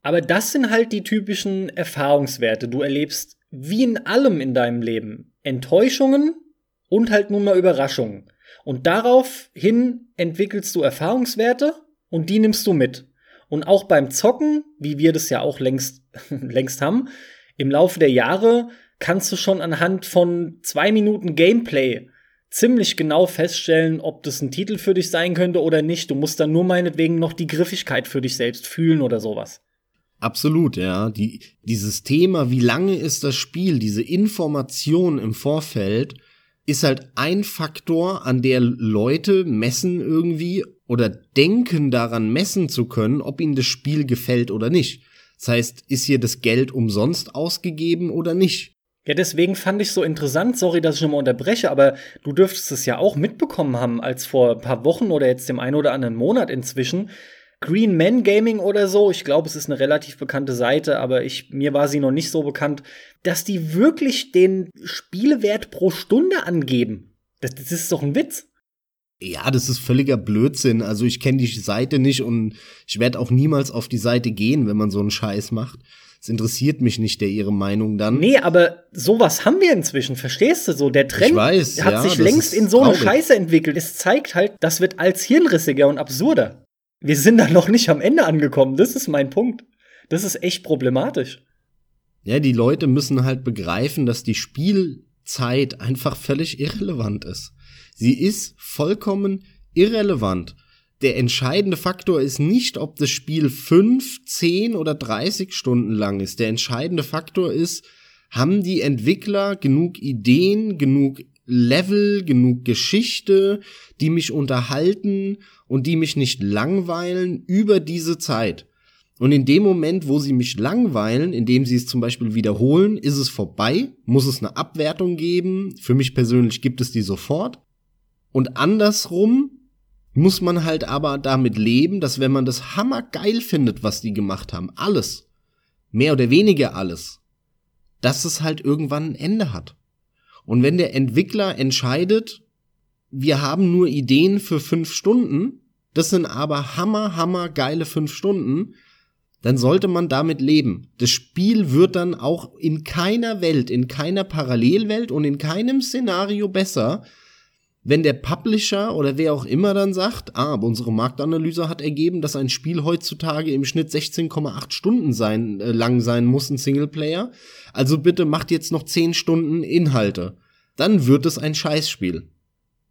Aber das sind halt die typischen Erfahrungswerte. Du erlebst wie in allem in deinem Leben Enttäuschungen und halt nun mal Überraschungen. Und daraufhin entwickelst du Erfahrungswerte und die nimmst du mit. Und auch beim Zocken, wie wir das ja auch längst, längst haben, im Laufe der Jahre kannst du schon anhand von zwei Minuten Gameplay ziemlich genau feststellen, ob das ein Titel für dich sein könnte oder nicht. Du musst dann nur meinetwegen noch die Griffigkeit für dich selbst fühlen oder sowas. Absolut, ja. Die, dieses Thema, wie lange ist das Spiel, diese Information im Vorfeld, ist halt ein Faktor, an der Leute messen irgendwie oder denken daran messen zu können, ob ihnen das Spiel gefällt oder nicht. Das heißt, ist hier das Geld umsonst ausgegeben oder nicht? Ja, deswegen fand ich so interessant, sorry, dass ich schon mal unterbreche, aber du dürftest es ja auch mitbekommen haben, als vor ein paar Wochen oder jetzt dem einen oder anderen Monat inzwischen Green Man Gaming oder so, ich glaube, es ist eine relativ bekannte Seite, aber ich, mir war sie noch nicht so bekannt, dass die wirklich den Spielewert pro Stunde angeben. Das, das ist doch ein Witz. Ja, das ist völliger Blödsinn. Also ich kenne die Seite nicht und ich werde auch niemals auf die Seite gehen, wenn man so einen Scheiß macht. Es interessiert mich nicht, der ihre Meinung dann. Nee, aber sowas haben wir inzwischen, verstehst du so? Der Trend weiß, hat ja, sich längst in so eine Scheiße entwickelt. Es zeigt halt, das wird als hirnrissiger und absurder wir sind da noch nicht am Ende angekommen. Das ist mein Punkt. Das ist echt problematisch. Ja, die Leute müssen halt begreifen, dass die Spielzeit einfach völlig irrelevant ist. Sie ist vollkommen irrelevant. Der entscheidende Faktor ist nicht, ob das Spiel fünf, zehn oder dreißig Stunden lang ist. Der entscheidende Faktor ist, haben die Entwickler genug Ideen, genug Level, genug Geschichte, die mich unterhalten und die mich nicht langweilen über diese Zeit. Und in dem Moment, wo sie mich langweilen, indem sie es zum Beispiel wiederholen, ist es vorbei, muss es eine Abwertung geben. Für mich persönlich gibt es die sofort. Und andersrum muss man halt aber damit leben, dass wenn man das hammergeil findet, was die gemacht haben, alles, mehr oder weniger alles, dass es halt irgendwann ein Ende hat. Und wenn der Entwickler entscheidet, wir haben nur Ideen für fünf Stunden, das sind aber hammer, hammer geile fünf Stunden. Dann sollte man damit leben. Das Spiel wird dann auch in keiner Welt, in keiner Parallelwelt und in keinem Szenario besser, wenn der Publisher oder wer auch immer dann sagt, ah, unsere Marktanalyse hat ergeben, dass ein Spiel heutzutage im Schnitt 16,8 Stunden sein, äh, lang sein muss, ein Singleplayer, also bitte macht jetzt noch 10 Stunden Inhalte, dann wird es ein Scheißspiel.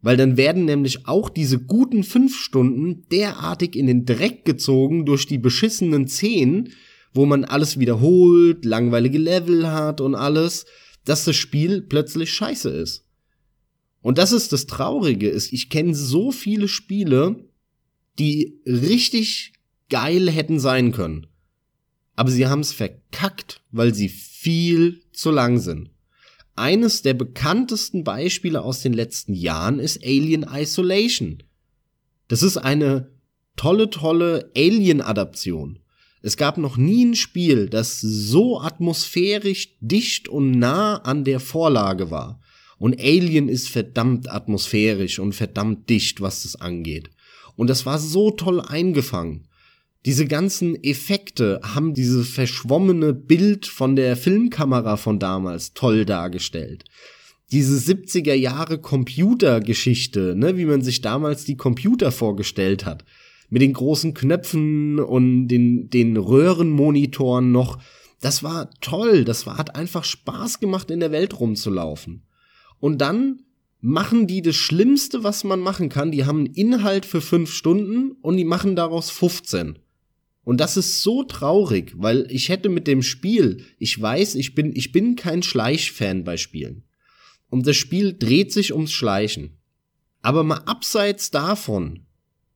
Weil dann werden nämlich auch diese guten 5 Stunden derartig in den Dreck gezogen durch die beschissenen 10, wo man alles wiederholt, langweilige Level hat und alles, dass das Spiel plötzlich scheiße ist. Und das ist das Traurige, ist, ich kenne so viele Spiele, die richtig geil hätten sein können. Aber sie haben es verkackt, weil sie viel zu lang sind. Eines der bekanntesten Beispiele aus den letzten Jahren ist Alien Isolation. Das ist eine tolle, tolle Alien-Adaption. Es gab noch nie ein Spiel, das so atmosphärisch dicht und nah an der Vorlage war. Und Alien ist verdammt atmosphärisch und verdammt dicht, was das angeht. Und das war so toll eingefangen. Diese ganzen Effekte haben dieses verschwommene Bild von der Filmkamera von damals toll dargestellt. Diese 70er Jahre Computergeschichte, ne, wie man sich damals die Computer vorgestellt hat. Mit den großen Knöpfen und den, den Röhrenmonitoren noch. Das war toll. Das war, hat einfach Spaß gemacht, in der Welt rumzulaufen. Und dann machen die das Schlimmste, was man machen kann. Die haben einen Inhalt für fünf Stunden und die machen daraus 15. Und das ist so traurig, weil ich hätte mit dem Spiel, ich weiß, ich bin, ich bin kein Schleichfan bei Spielen. Und das Spiel dreht sich ums Schleichen. Aber mal abseits davon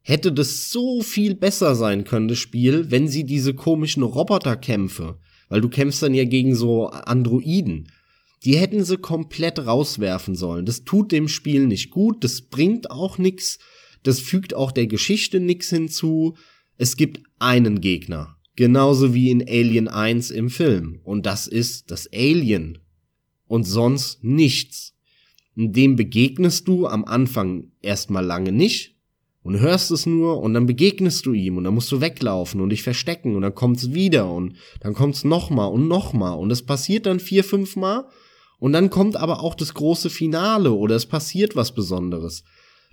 hätte das so viel besser sein können, das Spiel, wenn sie diese komischen Roboterkämpfe, weil du kämpfst dann ja gegen so Androiden, die hätten sie komplett rauswerfen sollen. Das tut dem Spiel nicht gut, das bringt auch nix, das fügt auch der Geschichte nix hinzu. Es gibt einen Gegner, genauso wie in Alien 1 im Film, und das ist das Alien. Und sonst nichts. Dem begegnest du am Anfang erstmal lange nicht, und hörst es nur und dann begegnest du ihm und dann musst du weglaufen und dich verstecken und dann kommt's wieder und dann kommt's nochmal und nochmal und es passiert dann vier, fünf Mal und dann kommt aber auch das große Finale oder es passiert was Besonderes.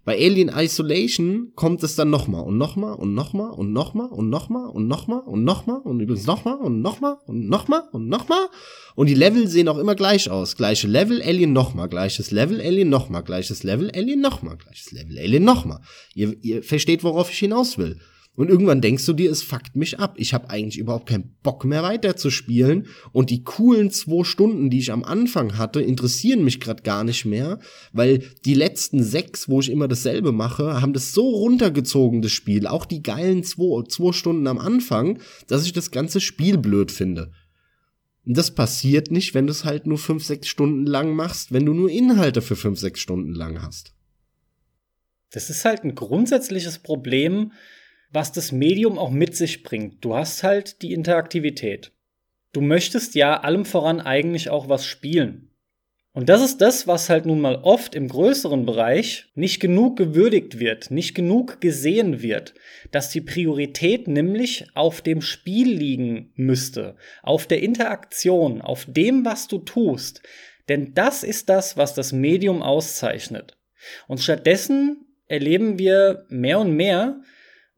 Bei Alien Isolation kommt es dann nochmal und nochmal und nochmal und nochmal und nochmal und nochmal und nochmal und übrigens nochmal und nochmal und nochmal und nochmal. Und die Level sehen auch immer gleich aus. Gleiche Level, Alien nochmal, gleiches Level, Alien nochmal, gleiches Level, Alien nochmal, gleiches Level, Alien nochmal. Ihr, ihr versteht, worauf ich hinaus will. Und irgendwann denkst du dir, es fuckt mich ab. Ich habe eigentlich überhaupt keinen Bock mehr weiter zu spielen. Und die coolen zwei Stunden, die ich am Anfang hatte, interessieren mich gerade gar nicht mehr, weil die letzten sechs, wo ich immer dasselbe mache, haben das so runtergezogen, das Spiel. Auch die geilen zwei, zwei Stunden am Anfang, dass ich das ganze Spiel blöd finde. Und das passiert nicht, wenn du es halt nur fünf, sechs Stunden lang machst, wenn du nur Inhalte für fünf, sechs Stunden lang hast. Das ist halt ein grundsätzliches Problem, was das Medium auch mit sich bringt. Du hast halt die Interaktivität. Du möchtest ja allem voran eigentlich auch was spielen. Und das ist das, was halt nun mal oft im größeren Bereich nicht genug gewürdigt wird, nicht genug gesehen wird, dass die Priorität nämlich auf dem Spiel liegen müsste, auf der Interaktion, auf dem, was du tust. Denn das ist das, was das Medium auszeichnet. Und stattdessen erleben wir mehr und mehr,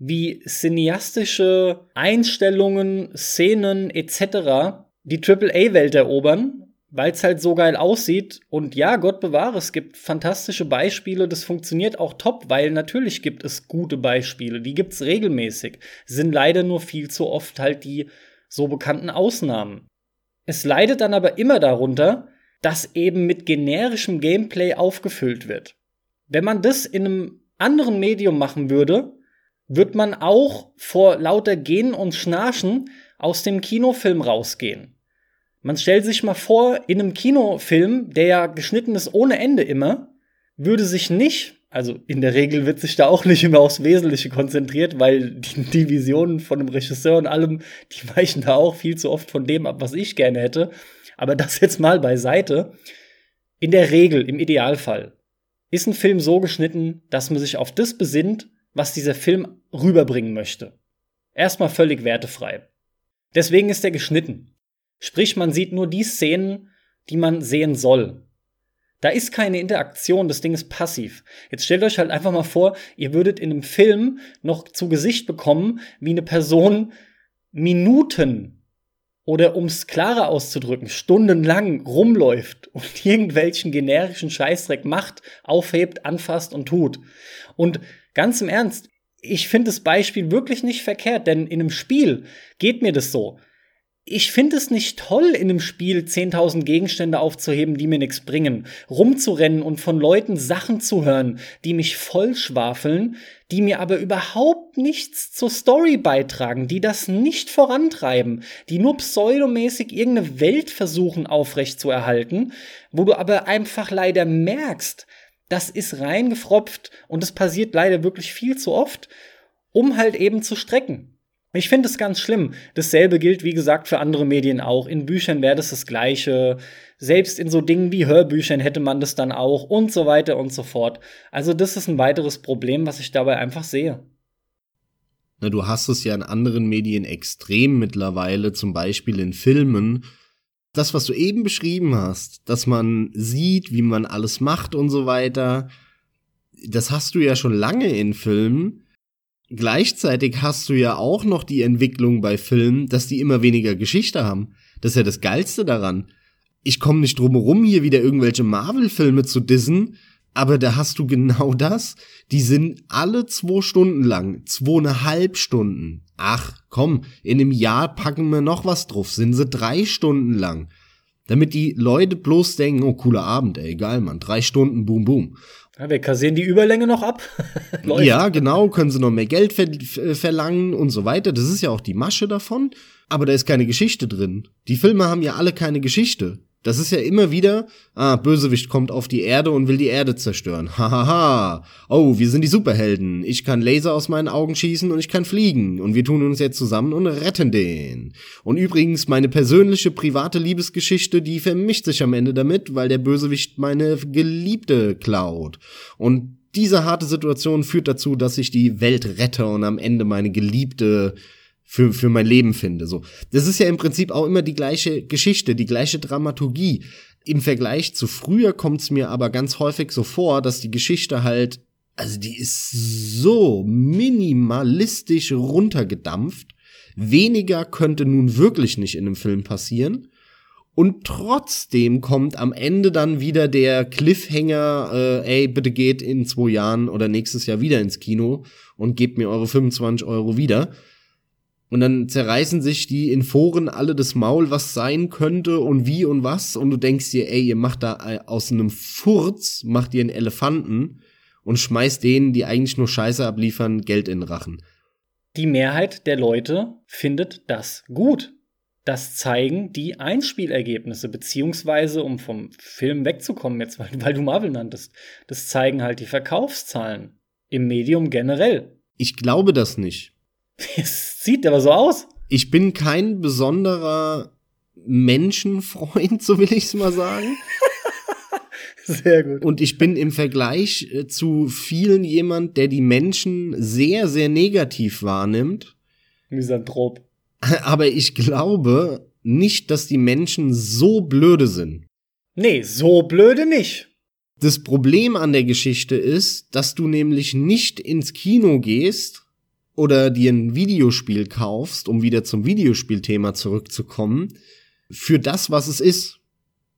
wie cineastische Einstellungen, Szenen etc. die AAA-Welt erobern, weil es halt so geil aussieht. Und ja, Gott bewahre, es gibt fantastische Beispiele, das funktioniert auch top, weil natürlich gibt es gute Beispiele, die gibt's regelmäßig, sind leider nur viel zu oft halt die so bekannten Ausnahmen. Es leidet dann aber immer darunter, dass eben mit generischem Gameplay aufgefüllt wird. Wenn man das in einem anderen Medium machen würde, wird man auch vor lauter Gehen und Schnarchen aus dem Kinofilm rausgehen. Man stellt sich mal vor, in einem Kinofilm, der ja geschnitten ist ohne Ende immer, würde sich nicht, also in der Regel wird sich da auch nicht immer aufs Wesentliche konzentriert, weil die, die Visionen von dem Regisseur und allem, die weichen da auch viel zu oft von dem ab, was ich gerne hätte. Aber das jetzt mal beiseite. In der Regel, im Idealfall, ist ein Film so geschnitten, dass man sich auf das besinnt, was dieser Film rüberbringen möchte. Erstmal völlig wertefrei. Deswegen ist er geschnitten. Sprich, man sieht nur die Szenen, die man sehen soll. Da ist keine Interaktion, das Ding ist passiv. Jetzt stellt euch halt einfach mal vor, ihr würdet in einem Film noch zu Gesicht bekommen, wie eine Person Minuten oder um es klarer auszudrücken, stundenlang rumläuft und irgendwelchen generischen Scheißdreck macht, aufhebt, anfasst und tut. Und ganz im Ernst, ich finde das Beispiel wirklich nicht verkehrt, denn in einem Spiel geht mir das so. Ich finde es nicht toll, in einem Spiel 10.000 Gegenstände aufzuheben, die mir nichts bringen, rumzurennen und von Leuten Sachen zu hören, die mich vollschwafeln, die mir aber überhaupt nichts zur Story beitragen, die das nicht vorantreiben, die nur pseudomäßig irgendeine Welt versuchen aufrechtzuerhalten, wo du aber einfach leider merkst, das ist reingefropft und es passiert leider wirklich viel zu oft, um halt eben zu strecken. Ich finde es ganz schlimm. Dasselbe gilt, wie gesagt, für andere Medien auch. In Büchern wäre das das Gleiche. Selbst in so Dingen wie Hörbüchern hätte man das dann auch und so weiter und so fort. Also das ist ein weiteres Problem, was ich dabei einfach sehe. Na, du hast es ja in anderen Medien extrem mittlerweile, zum Beispiel in Filmen. Das, was du eben beschrieben hast, dass man sieht, wie man alles macht und so weiter, das hast du ja schon lange in Filmen Gleichzeitig hast du ja auch noch die Entwicklung bei Filmen, dass die immer weniger Geschichte haben. Das ist ja das Geilste daran. Ich komme nicht drum herum, hier wieder irgendwelche Marvel-Filme zu dissen, aber da hast du genau das. Die sind alle zwei Stunden lang, zweieinhalb Stunden. Ach, komm, in einem Jahr packen wir noch was drauf, sind sie drei Stunden lang. Damit die Leute bloß denken, oh, cooler Abend, ey, geil, Mann, drei Stunden, boom, boom. Ja, wir kassieren die Überlänge noch ab. ja, genau, können sie noch mehr Geld ver verlangen und so weiter. Das ist ja auch die Masche davon. Aber da ist keine Geschichte drin. Die Filme haben ja alle keine Geschichte. Das ist ja immer wieder, ah, Bösewicht kommt auf die Erde und will die Erde zerstören. Hahaha. oh, wir sind die Superhelden. Ich kann Laser aus meinen Augen schießen und ich kann fliegen. Und wir tun uns jetzt zusammen und retten den. Und übrigens, meine persönliche private Liebesgeschichte, die vermischt sich am Ende damit, weil der Bösewicht meine Geliebte klaut. Und diese harte Situation führt dazu, dass ich die Welt rette und am Ende meine Geliebte für, für mein Leben finde. So, das ist ja im Prinzip auch immer die gleiche Geschichte, die gleiche Dramaturgie. Im Vergleich zu früher kommt es mir aber ganz häufig so vor, dass die Geschichte halt, also die ist so minimalistisch runtergedampft. Weniger könnte nun wirklich nicht in einem Film passieren. Und trotzdem kommt am Ende dann wieder der Cliffhanger, äh, ey, bitte geht in zwei Jahren oder nächstes Jahr wieder ins Kino und gebt mir eure 25 Euro wieder. Und dann zerreißen sich die in Foren alle das Maul, was sein könnte und wie und was. Und du denkst dir, ey, ihr macht da äh, aus einem Furz, macht ihr einen Elefanten und schmeißt denen, die eigentlich nur Scheiße abliefern, Geld in den Rachen. Die Mehrheit der Leute findet das gut. Das zeigen die Einspielergebnisse, beziehungsweise, um vom Film wegzukommen, jetzt, weil, weil du Marvel nanntest, das zeigen halt die Verkaufszahlen im Medium generell. Ich glaube das nicht. Es sieht aber so aus. Ich bin kein besonderer Menschenfreund, so will ich es mal sagen. Sehr gut. Und ich bin im Vergleich äh, zu vielen jemand, der die Menschen sehr, sehr negativ wahrnimmt. Misanthrop. Aber ich glaube nicht, dass die Menschen so blöde sind. Nee, so blöde nicht. Das Problem an der Geschichte ist, dass du nämlich nicht ins Kino gehst oder dir ein Videospiel kaufst, um wieder zum Videospielthema zurückzukommen, für das, was es ist.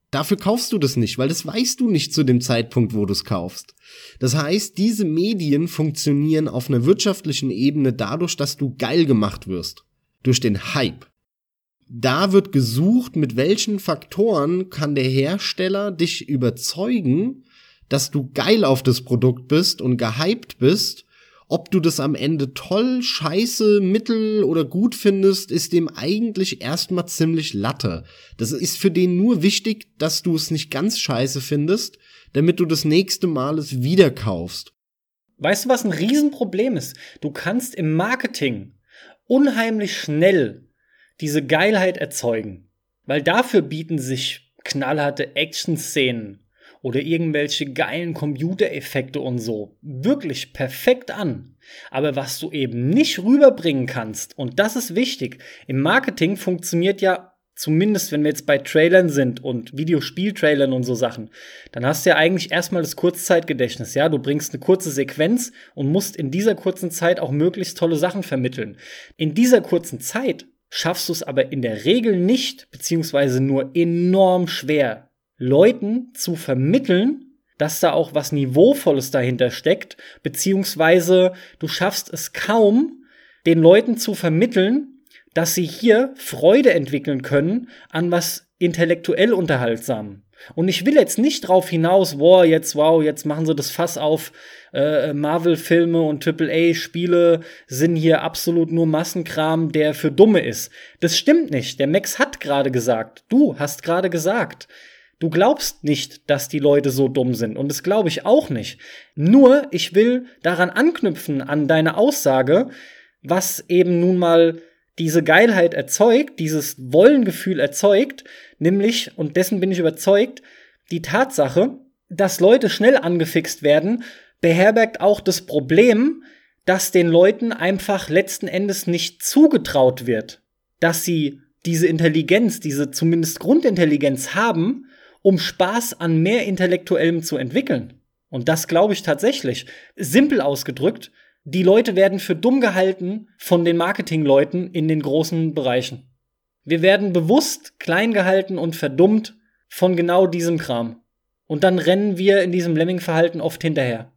Dafür kaufst du das nicht, weil das weißt du nicht zu dem Zeitpunkt, wo du es kaufst. Das heißt, diese Medien funktionieren auf einer wirtschaftlichen Ebene dadurch, dass du geil gemacht wirst. Durch den Hype. Da wird gesucht, mit welchen Faktoren kann der Hersteller dich überzeugen, dass du geil auf das Produkt bist und gehypt bist ob du das am Ende toll, scheiße, mittel oder gut findest, ist dem eigentlich erstmal ziemlich latte. Das ist für den nur wichtig, dass du es nicht ganz scheiße findest, damit du das nächste Mal es wieder kaufst. Weißt du, was ein Riesenproblem ist? Du kannst im Marketing unheimlich schnell diese Geilheit erzeugen. Weil dafür bieten sich knallharte Action-Szenen oder irgendwelche geilen Computereffekte und so wirklich perfekt an. Aber was du eben nicht rüberbringen kannst, und das ist wichtig, im Marketing funktioniert ja zumindest wenn wir jetzt bei Trailern sind und Videospieltrailern und so Sachen, dann hast du ja eigentlich erstmal das Kurzzeitgedächtnis, ja, du bringst eine kurze Sequenz und musst in dieser kurzen Zeit auch möglichst tolle Sachen vermitteln. In dieser kurzen Zeit schaffst du es aber in der Regel nicht, beziehungsweise nur enorm schwer, Leuten zu vermitteln, dass da auch was Niveauvolles dahinter steckt, beziehungsweise du schaffst es kaum, den Leuten zu vermitteln, dass sie hier Freude entwickeln können an was intellektuell unterhaltsam. Und ich will jetzt nicht drauf hinaus, boah, jetzt, wow, jetzt machen sie das Fass auf, äh, Marvel-Filme und AAA-Spiele sind hier absolut nur Massenkram, der für Dumme ist. Das stimmt nicht. Der Max hat gerade gesagt, du hast gerade gesagt, du glaubst nicht, dass die Leute so dumm sind. Und das glaube ich auch nicht. Nur, ich will daran anknüpfen, an deine Aussage, was eben nun mal diese Geilheit erzeugt, dieses Wollengefühl erzeugt, nämlich, und dessen bin ich überzeugt, die Tatsache, dass Leute schnell angefixt werden, beherbergt auch das Problem, dass den Leuten einfach letzten Endes nicht zugetraut wird, dass sie diese Intelligenz, diese zumindest Grundintelligenz haben, um Spaß an mehr Intellektuellem zu entwickeln. Und das glaube ich tatsächlich. Simpel ausgedrückt, die Leute werden für dumm gehalten von den Marketingleuten in den großen Bereichen. Wir werden bewusst klein gehalten und verdummt von genau diesem Kram. Und dann rennen wir in diesem Lemming-Verhalten oft hinterher.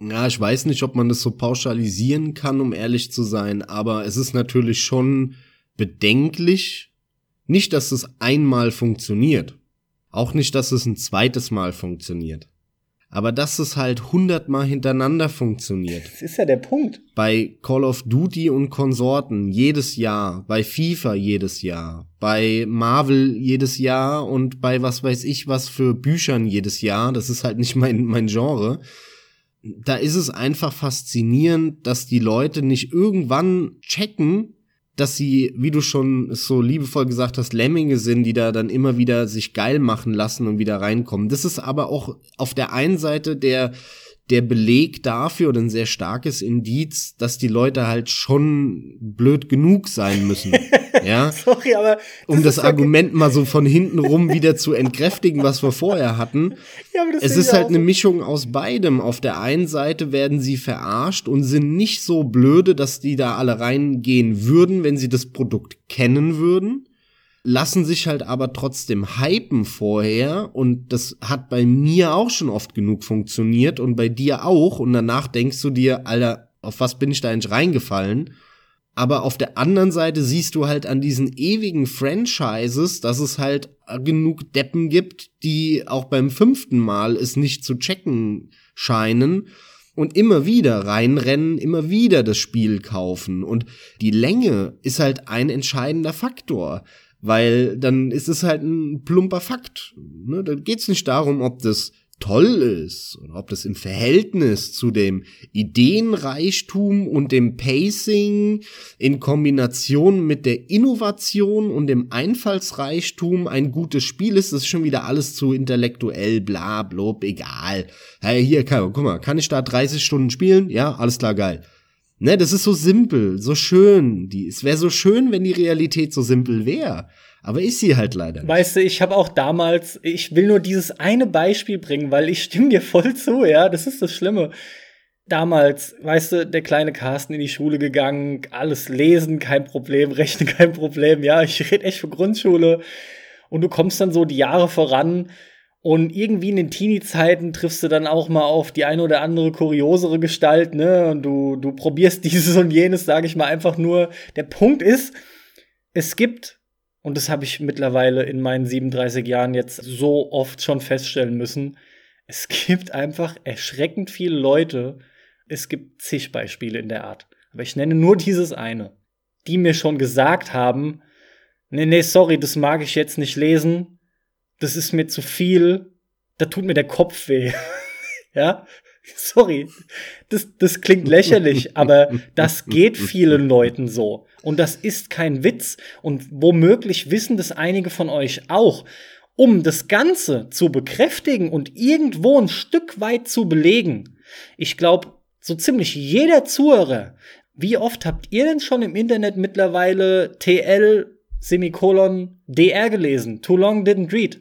Ja, ich weiß nicht, ob man das so pauschalisieren kann, um ehrlich zu sein, aber es ist natürlich schon bedenklich. Nicht, dass es einmal funktioniert. Auch nicht, dass es ein zweites Mal funktioniert aber dass es halt hundertmal hintereinander funktioniert. Das ist ja der Punkt. Bei Call of Duty und Konsorten jedes Jahr, bei FIFA jedes Jahr, bei Marvel jedes Jahr und bei was weiß ich was für Büchern jedes Jahr, das ist halt nicht mein, mein Genre. Da ist es einfach faszinierend, dass die Leute nicht irgendwann checken, dass sie, wie du schon so liebevoll gesagt hast, Lemminge sind, die da dann immer wieder sich geil machen lassen und wieder reinkommen. Das ist aber auch auf der einen Seite der der Beleg dafür oder ein sehr starkes Indiz, dass die Leute halt schon blöd genug sein müssen. ja. Sorry, aber. Das um das Argument mal so von hinten rum wieder zu entkräftigen, was wir vorher hatten. Ja, aber das es ist halt eine Mischung aus beidem. Auf der einen Seite werden sie verarscht und sind nicht so blöde, dass die da alle reingehen würden, wenn sie das Produkt kennen würden lassen sich halt aber trotzdem hypen vorher und das hat bei mir auch schon oft genug funktioniert und bei dir auch und danach denkst du dir, Alter, auf was bin ich da eigentlich reingefallen? Aber auf der anderen Seite siehst du halt an diesen ewigen Franchises, dass es halt genug Deppen gibt, die auch beim fünften Mal es nicht zu checken scheinen und immer wieder reinrennen, immer wieder das Spiel kaufen. Und die Länge ist halt ein entscheidender Faktor. Weil dann ist es halt ein plumper Fakt. Ne? Da geht es nicht darum, ob das toll ist oder ob das im Verhältnis zu dem Ideenreichtum und dem Pacing in Kombination mit der Innovation und dem Einfallsreichtum ein gutes Spiel ist, das ist schon wieder alles zu intellektuell, bla, blob, egal. Hey, hier, guck mal, kann ich da 30 Stunden spielen? Ja, alles klar, geil. Ne, das ist so simpel, so schön. Die, es wäre so schön, wenn die Realität so simpel wäre. Aber ist sie halt leider. Nicht. Weißt du, ich habe auch damals, ich will nur dieses eine Beispiel bringen, weil ich stimme dir voll zu, ja, das ist das Schlimme. Damals, weißt du, der kleine Carsten in die Schule gegangen, alles lesen, kein Problem, rechnen, kein Problem, ja, ich rede echt für Grundschule. Und du kommst dann so die Jahre voran und irgendwie in den Teenie-Zeiten triffst du dann auch mal auf die eine oder andere kuriosere Gestalt, ne? Und du, du probierst dieses und jenes, sage ich mal einfach nur. Der Punkt ist, es gibt, und das habe ich mittlerweile in meinen 37 Jahren jetzt so oft schon feststellen müssen, es gibt einfach erschreckend viele Leute. Es gibt zig Beispiele in der Art. Aber ich nenne nur dieses eine, die mir schon gesagt haben, nee, nee, sorry, das mag ich jetzt nicht lesen das ist mir zu viel, da tut mir der Kopf weh. ja? Sorry, das, das klingt lächerlich, aber das geht vielen Leuten so. Und das ist kein Witz. Und womöglich wissen das einige von euch auch. Um das Ganze zu bekräftigen und irgendwo ein Stück weit zu belegen, ich glaube, so ziemlich jeder Zuhörer, wie oft habt ihr denn schon im Internet mittlerweile TL Semikolon DR gelesen. Too long didn't read.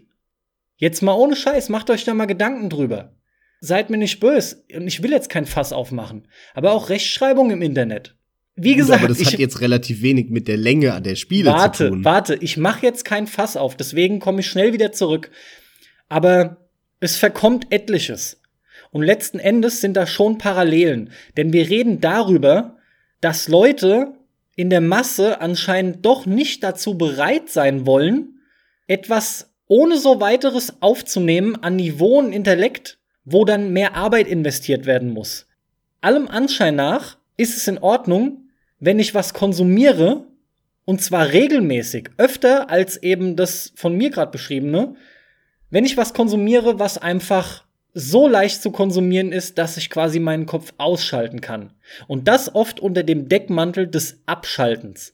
Jetzt mal ohne Scheiß, macht euch da mal Gedanken drüber. Seid mir nicht böse. Und ich will jetzt kein Fass aufmachen. Aber auch Rechtschreibung im Internet. Wie gesagt, Gut, aber das ich, hat jetzt relativ wenig mit der Länge der Spiele warte, zu tun. warte, ich mache jetzt kein Fass auf, deswegen komme ich schnell wieder zurück. Aber es verkommt etliches. Und letzten Endes sind da schon Parallelen. Denn wir reden darüber, dass Leute in der Masse anscheinend doch nicht dazu bereit sein wollen, etwas ohne so weiteres aufzunehmen an Niveau und Intellekt, wo dann mehr Arbeit investiert werden muss. Allem Anschein nach ist es in Ordnung, wenn ich was konsumiere, und zwar regelmäßig, öfter als eben das von mir gerade beschriebene, wenn ich was konsumiere, was einfach so leicht zu konsumieren ist, dass ich quasi meinen Kopf ausschalten kann. Und das oft unter dem Deckmantel des Abschaltens.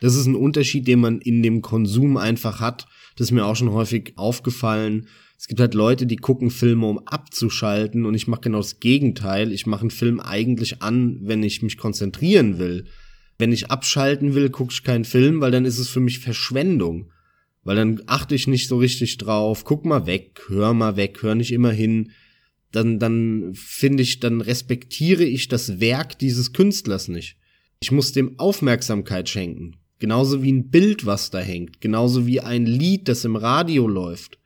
Das ist ein Unterschied, den man in dem Konsum einfach hat. Das ist mir auch schon häufig aufgefallen. Es gibt halt Leute, die gucken Filme, um abzuschalten und ich mache genau das Gegenteil. Ich mache einen Film eigentlich an, wenn ich mich konzentrieren will. Wenn ich abschalten will, gucke ich keinen Film, weil dann ist es für mich Verschwendung. Weil dann achte ich nicht so richtig drauf, guck mal weg, hör mal weg, hör nicht immer hin. Dann, dann finde ich, dann respektiere ich das Werk dieses Künstlers nicht. Ich muss dem Aufmerksamkeit schenken. Genauso wie ein Bild, was da hängt. Genauso wie ein Lied, das im Radio läuft.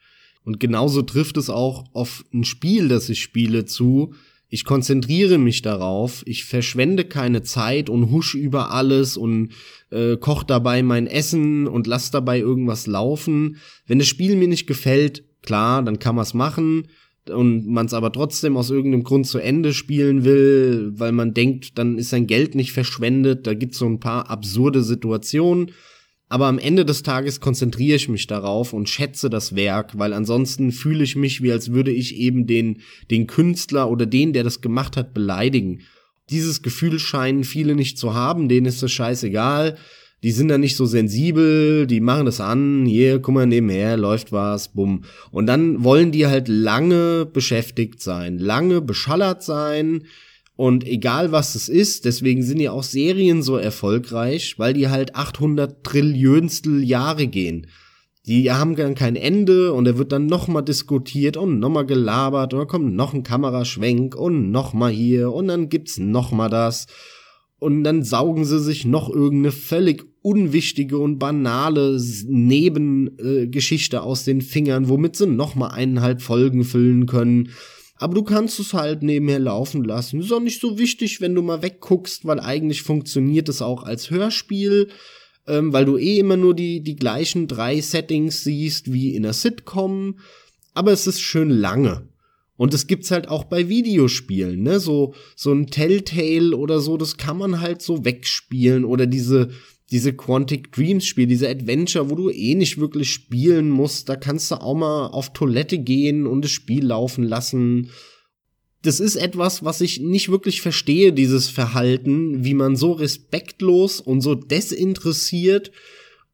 Und genauso trifft es auch auf ein Spiel, das ich spiele, zu. Ich konzentriere mich darauf, ich verschwende keine Zeit und husch über alles und äh, koch dabei mein Essen und lass dabei irgendwas laufen. Wenn das Spiel mir nicht gefällt, klar, dann kann man es machen und man es aber trotzdem aus irgendeinem Grund zu Ende spielen will, weil man denkt, dann ist sein Geld nicht verschwendet. Da gibt's so ein paar absurde Situationen. Aber am Ende des Tages konzentriere ich mich darauf und schätze das Werk, weil ansonsten fühle ich mich, wie als würde ich eben den, den Künstler oder den, der das gemacht hat, beleidigen. Dieses Gefühl scheinen viele nicht zu haben, denen ist das scheißegal. Die sind da nicht so sensibel, die machen das an, hier, guck mal, nebenher, läuft was, bumm. Und dann wollen die halt lange beschäftigt sein, lange beschallert sein, und egal was es ist, deswegen sind ja auch Serien so erfolgreich, weil die halt 800 Trillionstel Jahre gehen. Die haben dann kein Ende und er wird dann nochmal diskutiert und nochmal gelabert und dann kommt noch ein Kameraschwenk und nochmal hier und dann gibt's nochmal das. Und dann saugen sie sich noch irgendeine völlig unwichtige und banale Nebengeschichte äh, aus den Fingern, womit sie nochmal eineinhalb Folgen füllen können. Aber du kannst es halt nebenher laufen lassen. Ist auch nicht so wichtig, wenn du mal wegguckst, weil eigentlich funktioniert es auch als Hörspiel, ähm, weil du eh immer nur die, die gleichen drei Settings siehst wie in einer Sitcom. Aber es ist schön lange. Und es gibt's halt auch bei Videospielen, ne? So, so ein Telltale oder so, das kann man halt so wegspielen. Oder diese, diese Quantic Dreams Spiel, diese Adventure, wo du eh nicht wirklich spielen musst, da kannst du auch mal auf Toilette gehen und das Spiel laufen lassen. Das ist etwas, was ich nicht wirklich verstehe, dieses Verhalten, wie man so respektlos und so desinteressiert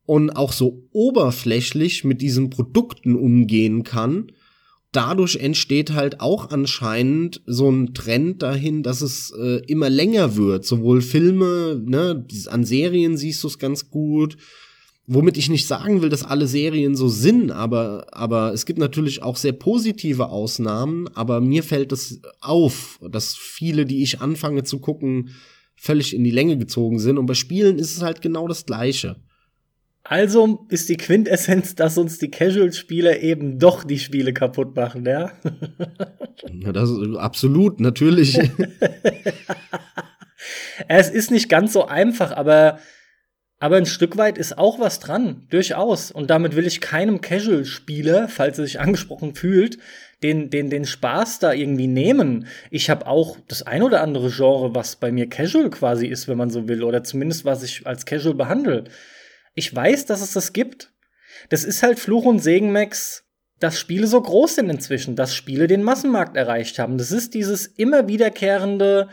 und auch so oberflächlich mit diesen Produkten umgehen kann dadurch entsteht halt auch anscheinend so ein Trend dahin, dass es äh, immer länger wird. Sowohl Filme, ne, an Serien siehst du es ganz gut. Womit ich nicht sagen will, dass alle Serien so sind, aber, aber es gibt natürlich auch sehr positive Ausnahmen, aber mir fällt es auf, dass viele, die ich anfange zu gucken, völlig in die Länge gezogen sind. Und bei Spielen ist es halt genau das Gleiche. Also ist die Quintessenz, dass uns die Casual-Spieler eben doch die Spiele kaputt machen, ja? ja, das ist absolut, natürlich. es ist nicht ganz so einfach, aber, aber ein Stück weit ist auch was dran, durchaus. Und damit will ich keinem Casual-Spieler, falls er sich angesprochen fühlt, den, den, den Spaß da irgendwie nehmen. Ich habe auch das ein oder andere Genre, was bei mir Casual quasi ist, wenn man so will, oder zumindest was ich als Casual behandle. Ich weiß, dass es das gibt. Das ist halt Fluch und Segen, Max, dass Spiele so groß sind inzwischen, dass Spiele den Massenmarkt erreicht haben. Das ist dieses immer wiederkehrende,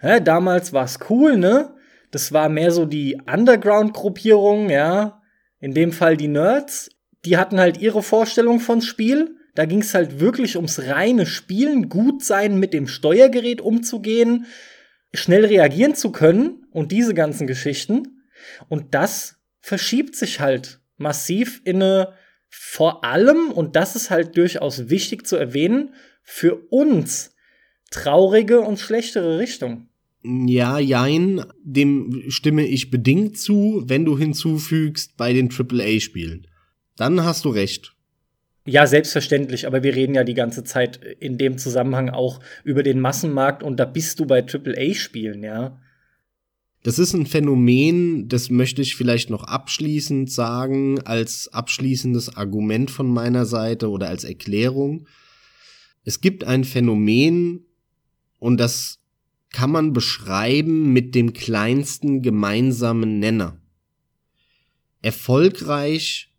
hä, damals war's cool, ne? Das war mehr so die Underground-Gruppierung, ja. In dem Fall die Nerds. Die hatten halt ihre Vorstellung von Spiel. Da ging's halt wirklich ums reine Spielen, gut sein, mit dem Steuergerät umzugehen, schnell reagieren zu können und diese ganzen Geschichten. Und das verschiebt sich halt massiv in eine vor allem, und das ist halt durchaus wichtig zu erwähnen, für uns traurige und schlechtere Richtung. Ja, jein, dem stimme ich bedingt zu, wenn du hinzufügst bei den AAA-Spielen. Dann hast du recht. Ja, selbstverständlich, aber wir reden ja die ganze Zeit in dem Zusammenhang auch über den Massenmarkt und da bist du bei AAA-Spielen, ja. Das ist ein Phänomen, das möchte ich vielleicht noch abschließend sagen, als abschließendes Argument von meiner Seite oder als Erklärung. Es gibt ein Phänomen und das kann man beschreiben mit dem kleinsten gemeinsamen Nenner. Erfolgreich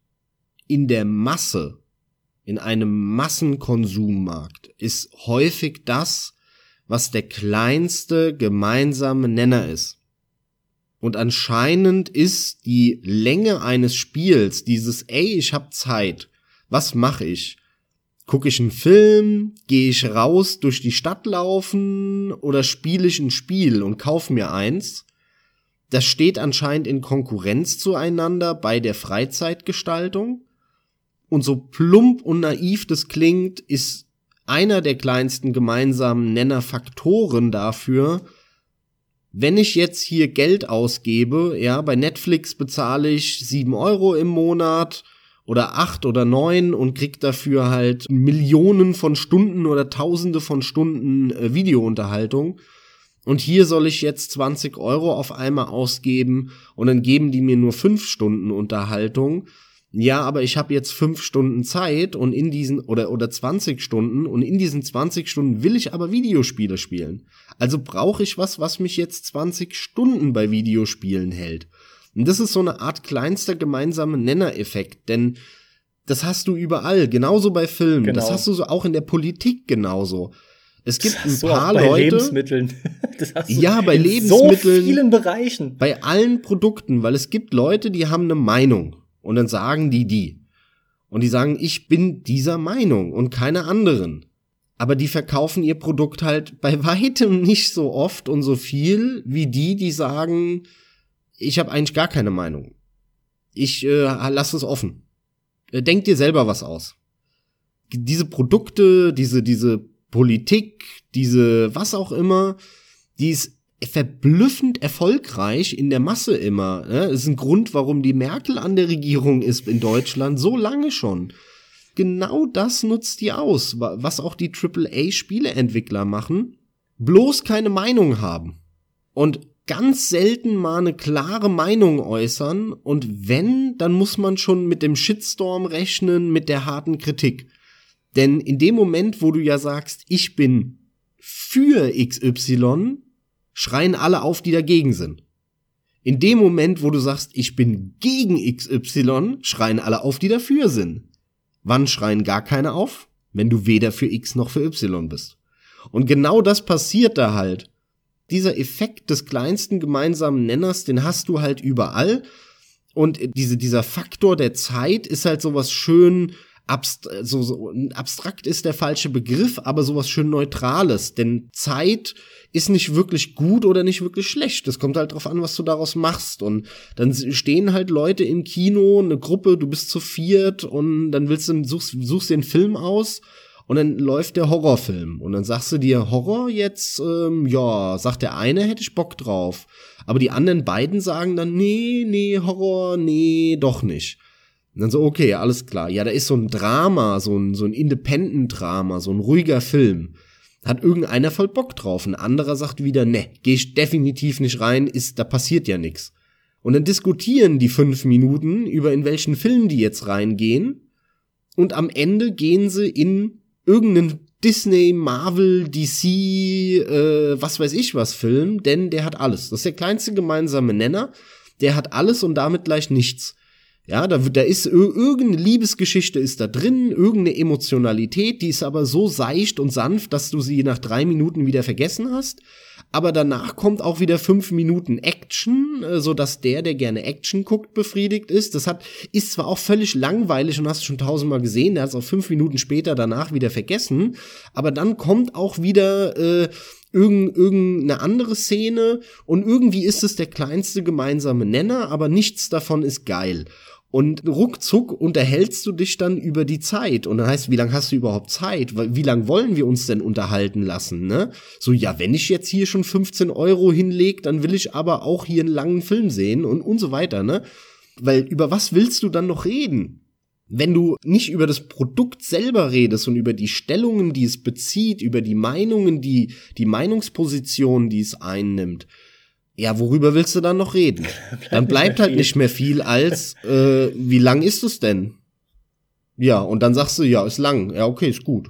in der Masse, in einem Massenkonsummarkt, ist häufig das, was der kleinste gemeinsame Nenner ist. Und anscheinend ist die Länge eines Spiels, dieses, ey, ich hab Zeit, was mache ich? Gucke ich einen Film, gehe ich raus durch die Stadt laufen oder spiele ich ein Spiel und kauf mir eins? Das steht anscheinend in Konkurrenz zueinander bei der Freizeitgestaltung. Und so plump und naiv das klingt, ist einer der kleinsten gemeinsamen Nennerfaktoren dafür, wenn ich jetzt hier Geld ausgebe, ja, bei Netflix bezahle ich sieben Euro im Monat oder acht oder neun und krieg dafür halt Millionen von Stunden oder Tausende von Stunden äh, Videounterhaltung. Und hier soll ich jetzt 20 Euro auf einmal ausgeben und dann geben die mir nur fünf Stunden Unterhaltung ja, aber ich habe jetzt fünf Stunden Zeit und in diesen oder oder 20 Stunden und in diesen 20 Stunden will ich aber Videospiele spielen. Also brauche ich was, was mich jetzt 20 Stunden bei Videospielen hält. Und das ist so eine Art kleinster gemeinsamer Nennereffekt, denn das hast du überall, genauso bei Filmen, genau. das hast du so auch in der Politik genauso. Es gibt ein paar bei Leute. Lebensmitteln. ja, bei Lebensmitteln. So vielen Bereichen. Bei allen Produkten, weil es gibt Leute, die haben eine Meinung. Und dann sagen die die. Und die sagen, ich bin dieser Meinung und keine anderen. Aber die verkaufen ihr Produkt halt bei weitem nicht so oft und so viel wie die, die sagen, ich habe eigentlich gar keine Meinung. Ich äh, lass es offen. Äh, denk dir selber was aus. Diese Produkte, diese, diese Politik, diese was auch immer, die ist verblüffend erfolgreich in der Masse immer. Ne? Das ist ein Grund, warum die Merkel an der Regierung ist in Deutschland so lange schon. Genau das nutzt die aus, was auch die AAA-Spieleentwickler machen. Bloß keine Meinung haben. Und ganz selten mal eine klare Meinung äußern. Und wenn, dann muss man schon mit dem Shitstorm rechnen, mit der harten Kritik. Denn in dem Moment, wo du ja sagst, ich bin für XY, schreien alle auf, die dagegen sind. In dem Moment, wo du sagst, ich bin gegen XY, schreien alle auf, die dafür sind. Wann schreien gar keine auf? Wenn du weder für X noch für Y bist. Und genau das passiert da halt. Dieser Effekt des kleinsten gemeinsamen Nenners, den hast du halt überall. Und diese, dieser Faktor der Zeit ist halt sowas schön abst so, so abstrakt ist der falsche Begriff, aber sowas schön Neutrales. Denn Zeit ist nicht wirklich gut oder nicht wirklich schlecht. Das kommt halt drauf an, was du daraus machst. Und dann stehen halt Leute im Kino, eine Gruppe, du bist zu viert und dann willst du, suchst, suchst den Film aus und dann läuft der Horrorfilm. Und dann sagst du dir, Horror jetzt, ähm, ja, sagt der eine, hätte ich Bock drauf. Aber die anderen beiden sagen dann, nee, nee, Horror, nee, doch nicht. Und dann so, okay, alles klar. Ja, da ist so ein Drama, so ein, so ein Independent-Drama, so ein ruhiger Film. Hat irgendeiner voll Bock drauf. Ein anderer sagt wieder, ne, geh ich definitiv nicht rein, ist, da passiert ja nix. Und dann diskutieren die fünf Minuten über in welchen Film die jetzt reingehen. Und am Ende gehen sie in irgendeinen Disney, Marvel, DC, äh, was weiß ich was Film, denn der hat alles. Das ist der kleinste gemeinsame Nenner. Der hat alles und damit gleich nichts. Ja, da, da ist irgendeine Liebesgeschichte ist da drin, irgendeine Emotionalität, die ist aber so seicht und sanft, dass du sie nach drei Minuten wieder vergessen hast. Aber danach kommt auch wieder fünf Minuten Action, äh, so dass der, der gerne Action guckt, befriedigt ist. Das hat, ist zwar auch völlig langweilig und hast du schon tausendmal gesehen, der hat es auch fünf Minuten später danach wieder vergessen. Aber dann kommt auch wieder, äh, irgend, irgendeine andere Szene und irgendwie ist es der kleinste gemeinsame Nenner, aber nichts davon ist geil. Und ruckzuck unterhältst du dich dann über die Zeit. Und dann heißt, wie lange hast du überhaupt Zeit? Wie lange wollen wir uns denn unterhalten lassen, ne? So, ja, wenn ich jetzt hier schon 15 Euro hinleg, dann will ich aber auch hier einen langen Film sehen und, und so weiter, ne? Weil über was willst du dann noch reden? Wenn du nicht über das Produkt selber redest und über die Stellungen, die es bezieht, über die Meinungen, die, die Meinungsposition, die es einnimmt, ja, worüber willst du dann noch reden? bleibt dann bleibt halt viel. nicht mehr viel als, äh, wie lang ist es denn? Ja, und dann sagst du, ja, ist lang. Ja, okay, ist gut.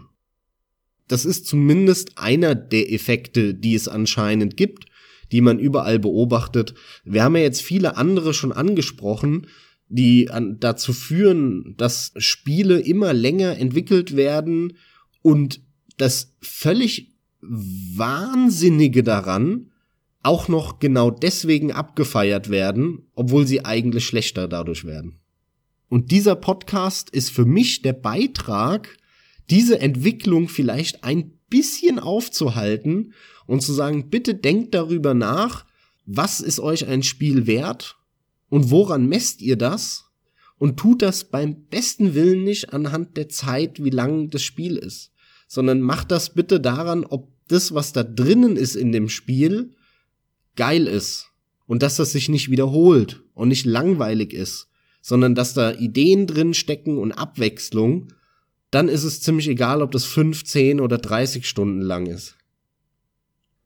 Das ist zumindest einer der Effekte, die es anscheinend gibt, die man überall beobachtet. Wir haben ja jetzt viele andere schon angesprochen, die an, dazu führen, dass Spiele immer länger entwickelt werden und das völlig Wahnsinnige daran, auch noch genau deswegen abgefeiert werden, obwohl sie eigentlich schlechter dadurch werden. Und dieser Podcast ist für mich der Beitrag, diese Entwicklung vielleicht ein bisschen aufzuhalten und zu sagen, bitte denkt darüber nach, was ist euch ein Spiel wert und woran messt ihr das? Und tut das beim besten Willen nicht anhand der Zeit, wie lang das Spiel ist, sondern macht das bitte daran, ob das, was da drinnen ist in dem Spiel, geil ist und dass das sich nicht wiederholt und nicht langweilig ist, sondern dass da Ideen drin stecken und Abwechslung, dann ist es ziemlich egal, ob das 15 oder 30 Stunden lang ist.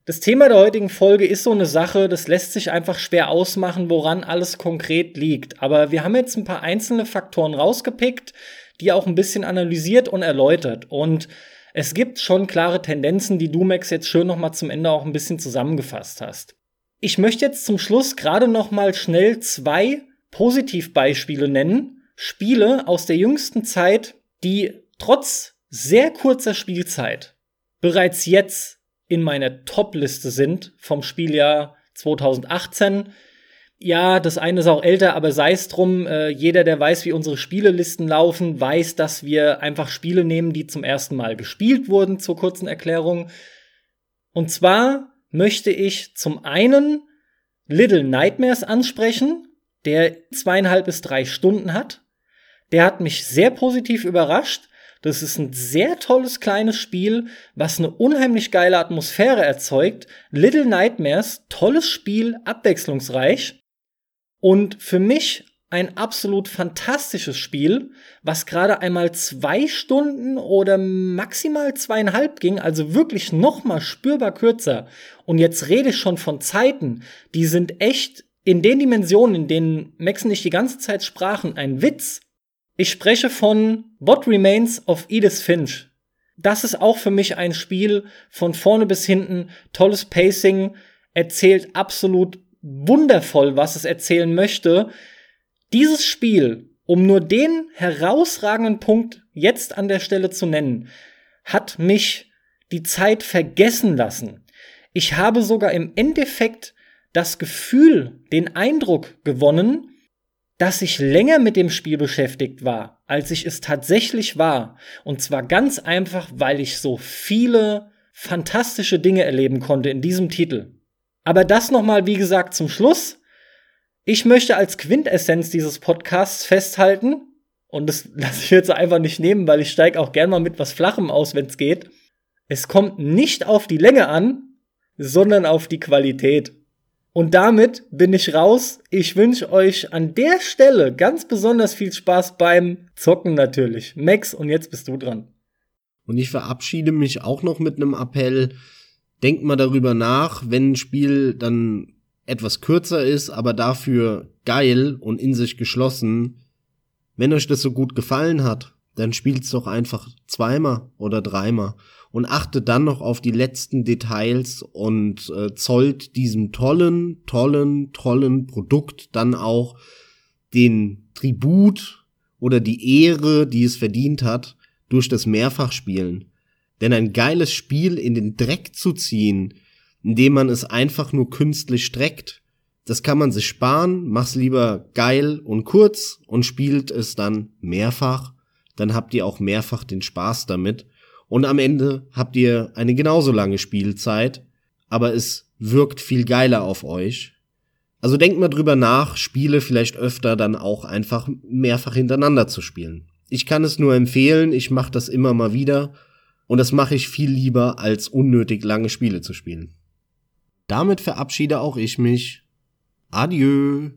Das Thema der heutigen Folge ist so eine Sache, das lässt sich einfach schwer ausmachen, woran alles konkret liegt. Aber wir haben jetzt ein paar einzelne Faktoren rausgepickt, die auch ein bisschen analysiert und erläutert. Und es gibt schon klare Tendenzen, die du, Max, jetzt schön noch mal zum Ende auch ein bisschen zusammengefasst hast. Ich möchte jetzt zum Schluss gerade noch mal schnell zwei Positivbeispiele nennen. Spiele aus der jüngsten Zeit, die trotz sehr kurzer Spielzeit bereits jetzt in meiner Top-Liste sind vom Spieljahr 2018. Ja, das eine ist auch älter, aber sei es drum, äh, jeder, der weiß, wie unsere Spielelisten laufen, weiß, dass wir einfach Spiele nehmen, die zum ersten Mal gespielt wurden, zur kurzen Erklärung. Und zwar möchte ich zum einen Little Nightmares ansprechen, der zweieinhalb bis drei Stunden hat. Der hat mich sehr positiv überrascht. Das ist ein sehr tolles kleines Spiel, was eine unheimlich geile Atmosphäre erzeugt. Little Nightmares, tolles Spiel, abwechslungsreich. Und für mich ein absolut fantastisches Spiel, was gerade einmal zwei Stunden oder maximal zweieinhalb ging, also wirklich noch mal spürbar kürzer. Und jetzt rede ich schon von Zeiten, die sind echt in den Dimensionen, in denen Max und ich die ganze Zeit sprachen, ein Witz. Ich spreche von What Remains of Edith Finch. Das ist auch für mich ein Spiel von vorne bis hinten, tolles Pacing, erzählt absolut wundervoll, was es erzählen möchte dieses Spiel, um nur den herausragenden Punkt jetzt an der Stelle zu nennen, hat mich die Zeit vergessen lassen. Ich habe sogar im Endeffekt das Gefühl, den Eindruck gewonnen, dass ich länger mit dem Spiel beschäftigt war, als ich es tatsächlich war. Und zwar ganz einfach, weil ich so viele fantastische Dinge erleben konnte in diesem Titel. Aber das nochmal, wie gesagt, zum Schluss. Ich möchte als Quintessenz dieses Podcasts festhalten, und das lasse ich jetzt einfach nicht nehmen, weil ich steige auch gern mal mit was Flachem aus, wenn es geht. Es kommt nicht auf die Länge an, sondern auf die Qualität. Und damit bin ich raus. Ich wünsche euch an der Stelle ganz besonders viel Spaß beim Zocken natürlich. Max, und jetzt bist du dran. Und ich verabschiede mich auch noch mit einem Appell. Denkt mal darüber nach, wenn ein Spiel dann etwas kürzer ist, aber dafür geil und in sich geschlossen. Wenn euch das so gut gefallen hat, dann spielt's doch einfach zweimal oder dreimal und achtet dann noch auf die letzten Details und äh, zollt diesem tollen, tollen, tollen Produkt dann auch den Tribut oder die Ehre, die es verdient hat, durch das Mehrfachspielen. Denn ein geiles Spiel in den Dreck zu ziehen, indem man es einfach nur künstlich streckt. Das kann man sich sparen, mach's lieber geil und kurz und spielt es dann mehrfach. Dann habt ihr auch mehrfach den Spaß damit. Und am Ende habt ihr eine genauso lange Spielzeit, aber es wirkt viel geiler auf euch. Also denkt mal drüber nach, Spiele vielleicht öfter dann auch einfach mehrfach hintereinander zu spielen. Ich kann es nur empfehlen, ich mache das immer mal wieder und das mache ich viel lieber, als unnötig lange Spiele zu spielen. Damit verabschiede auch ich mich. Adieu.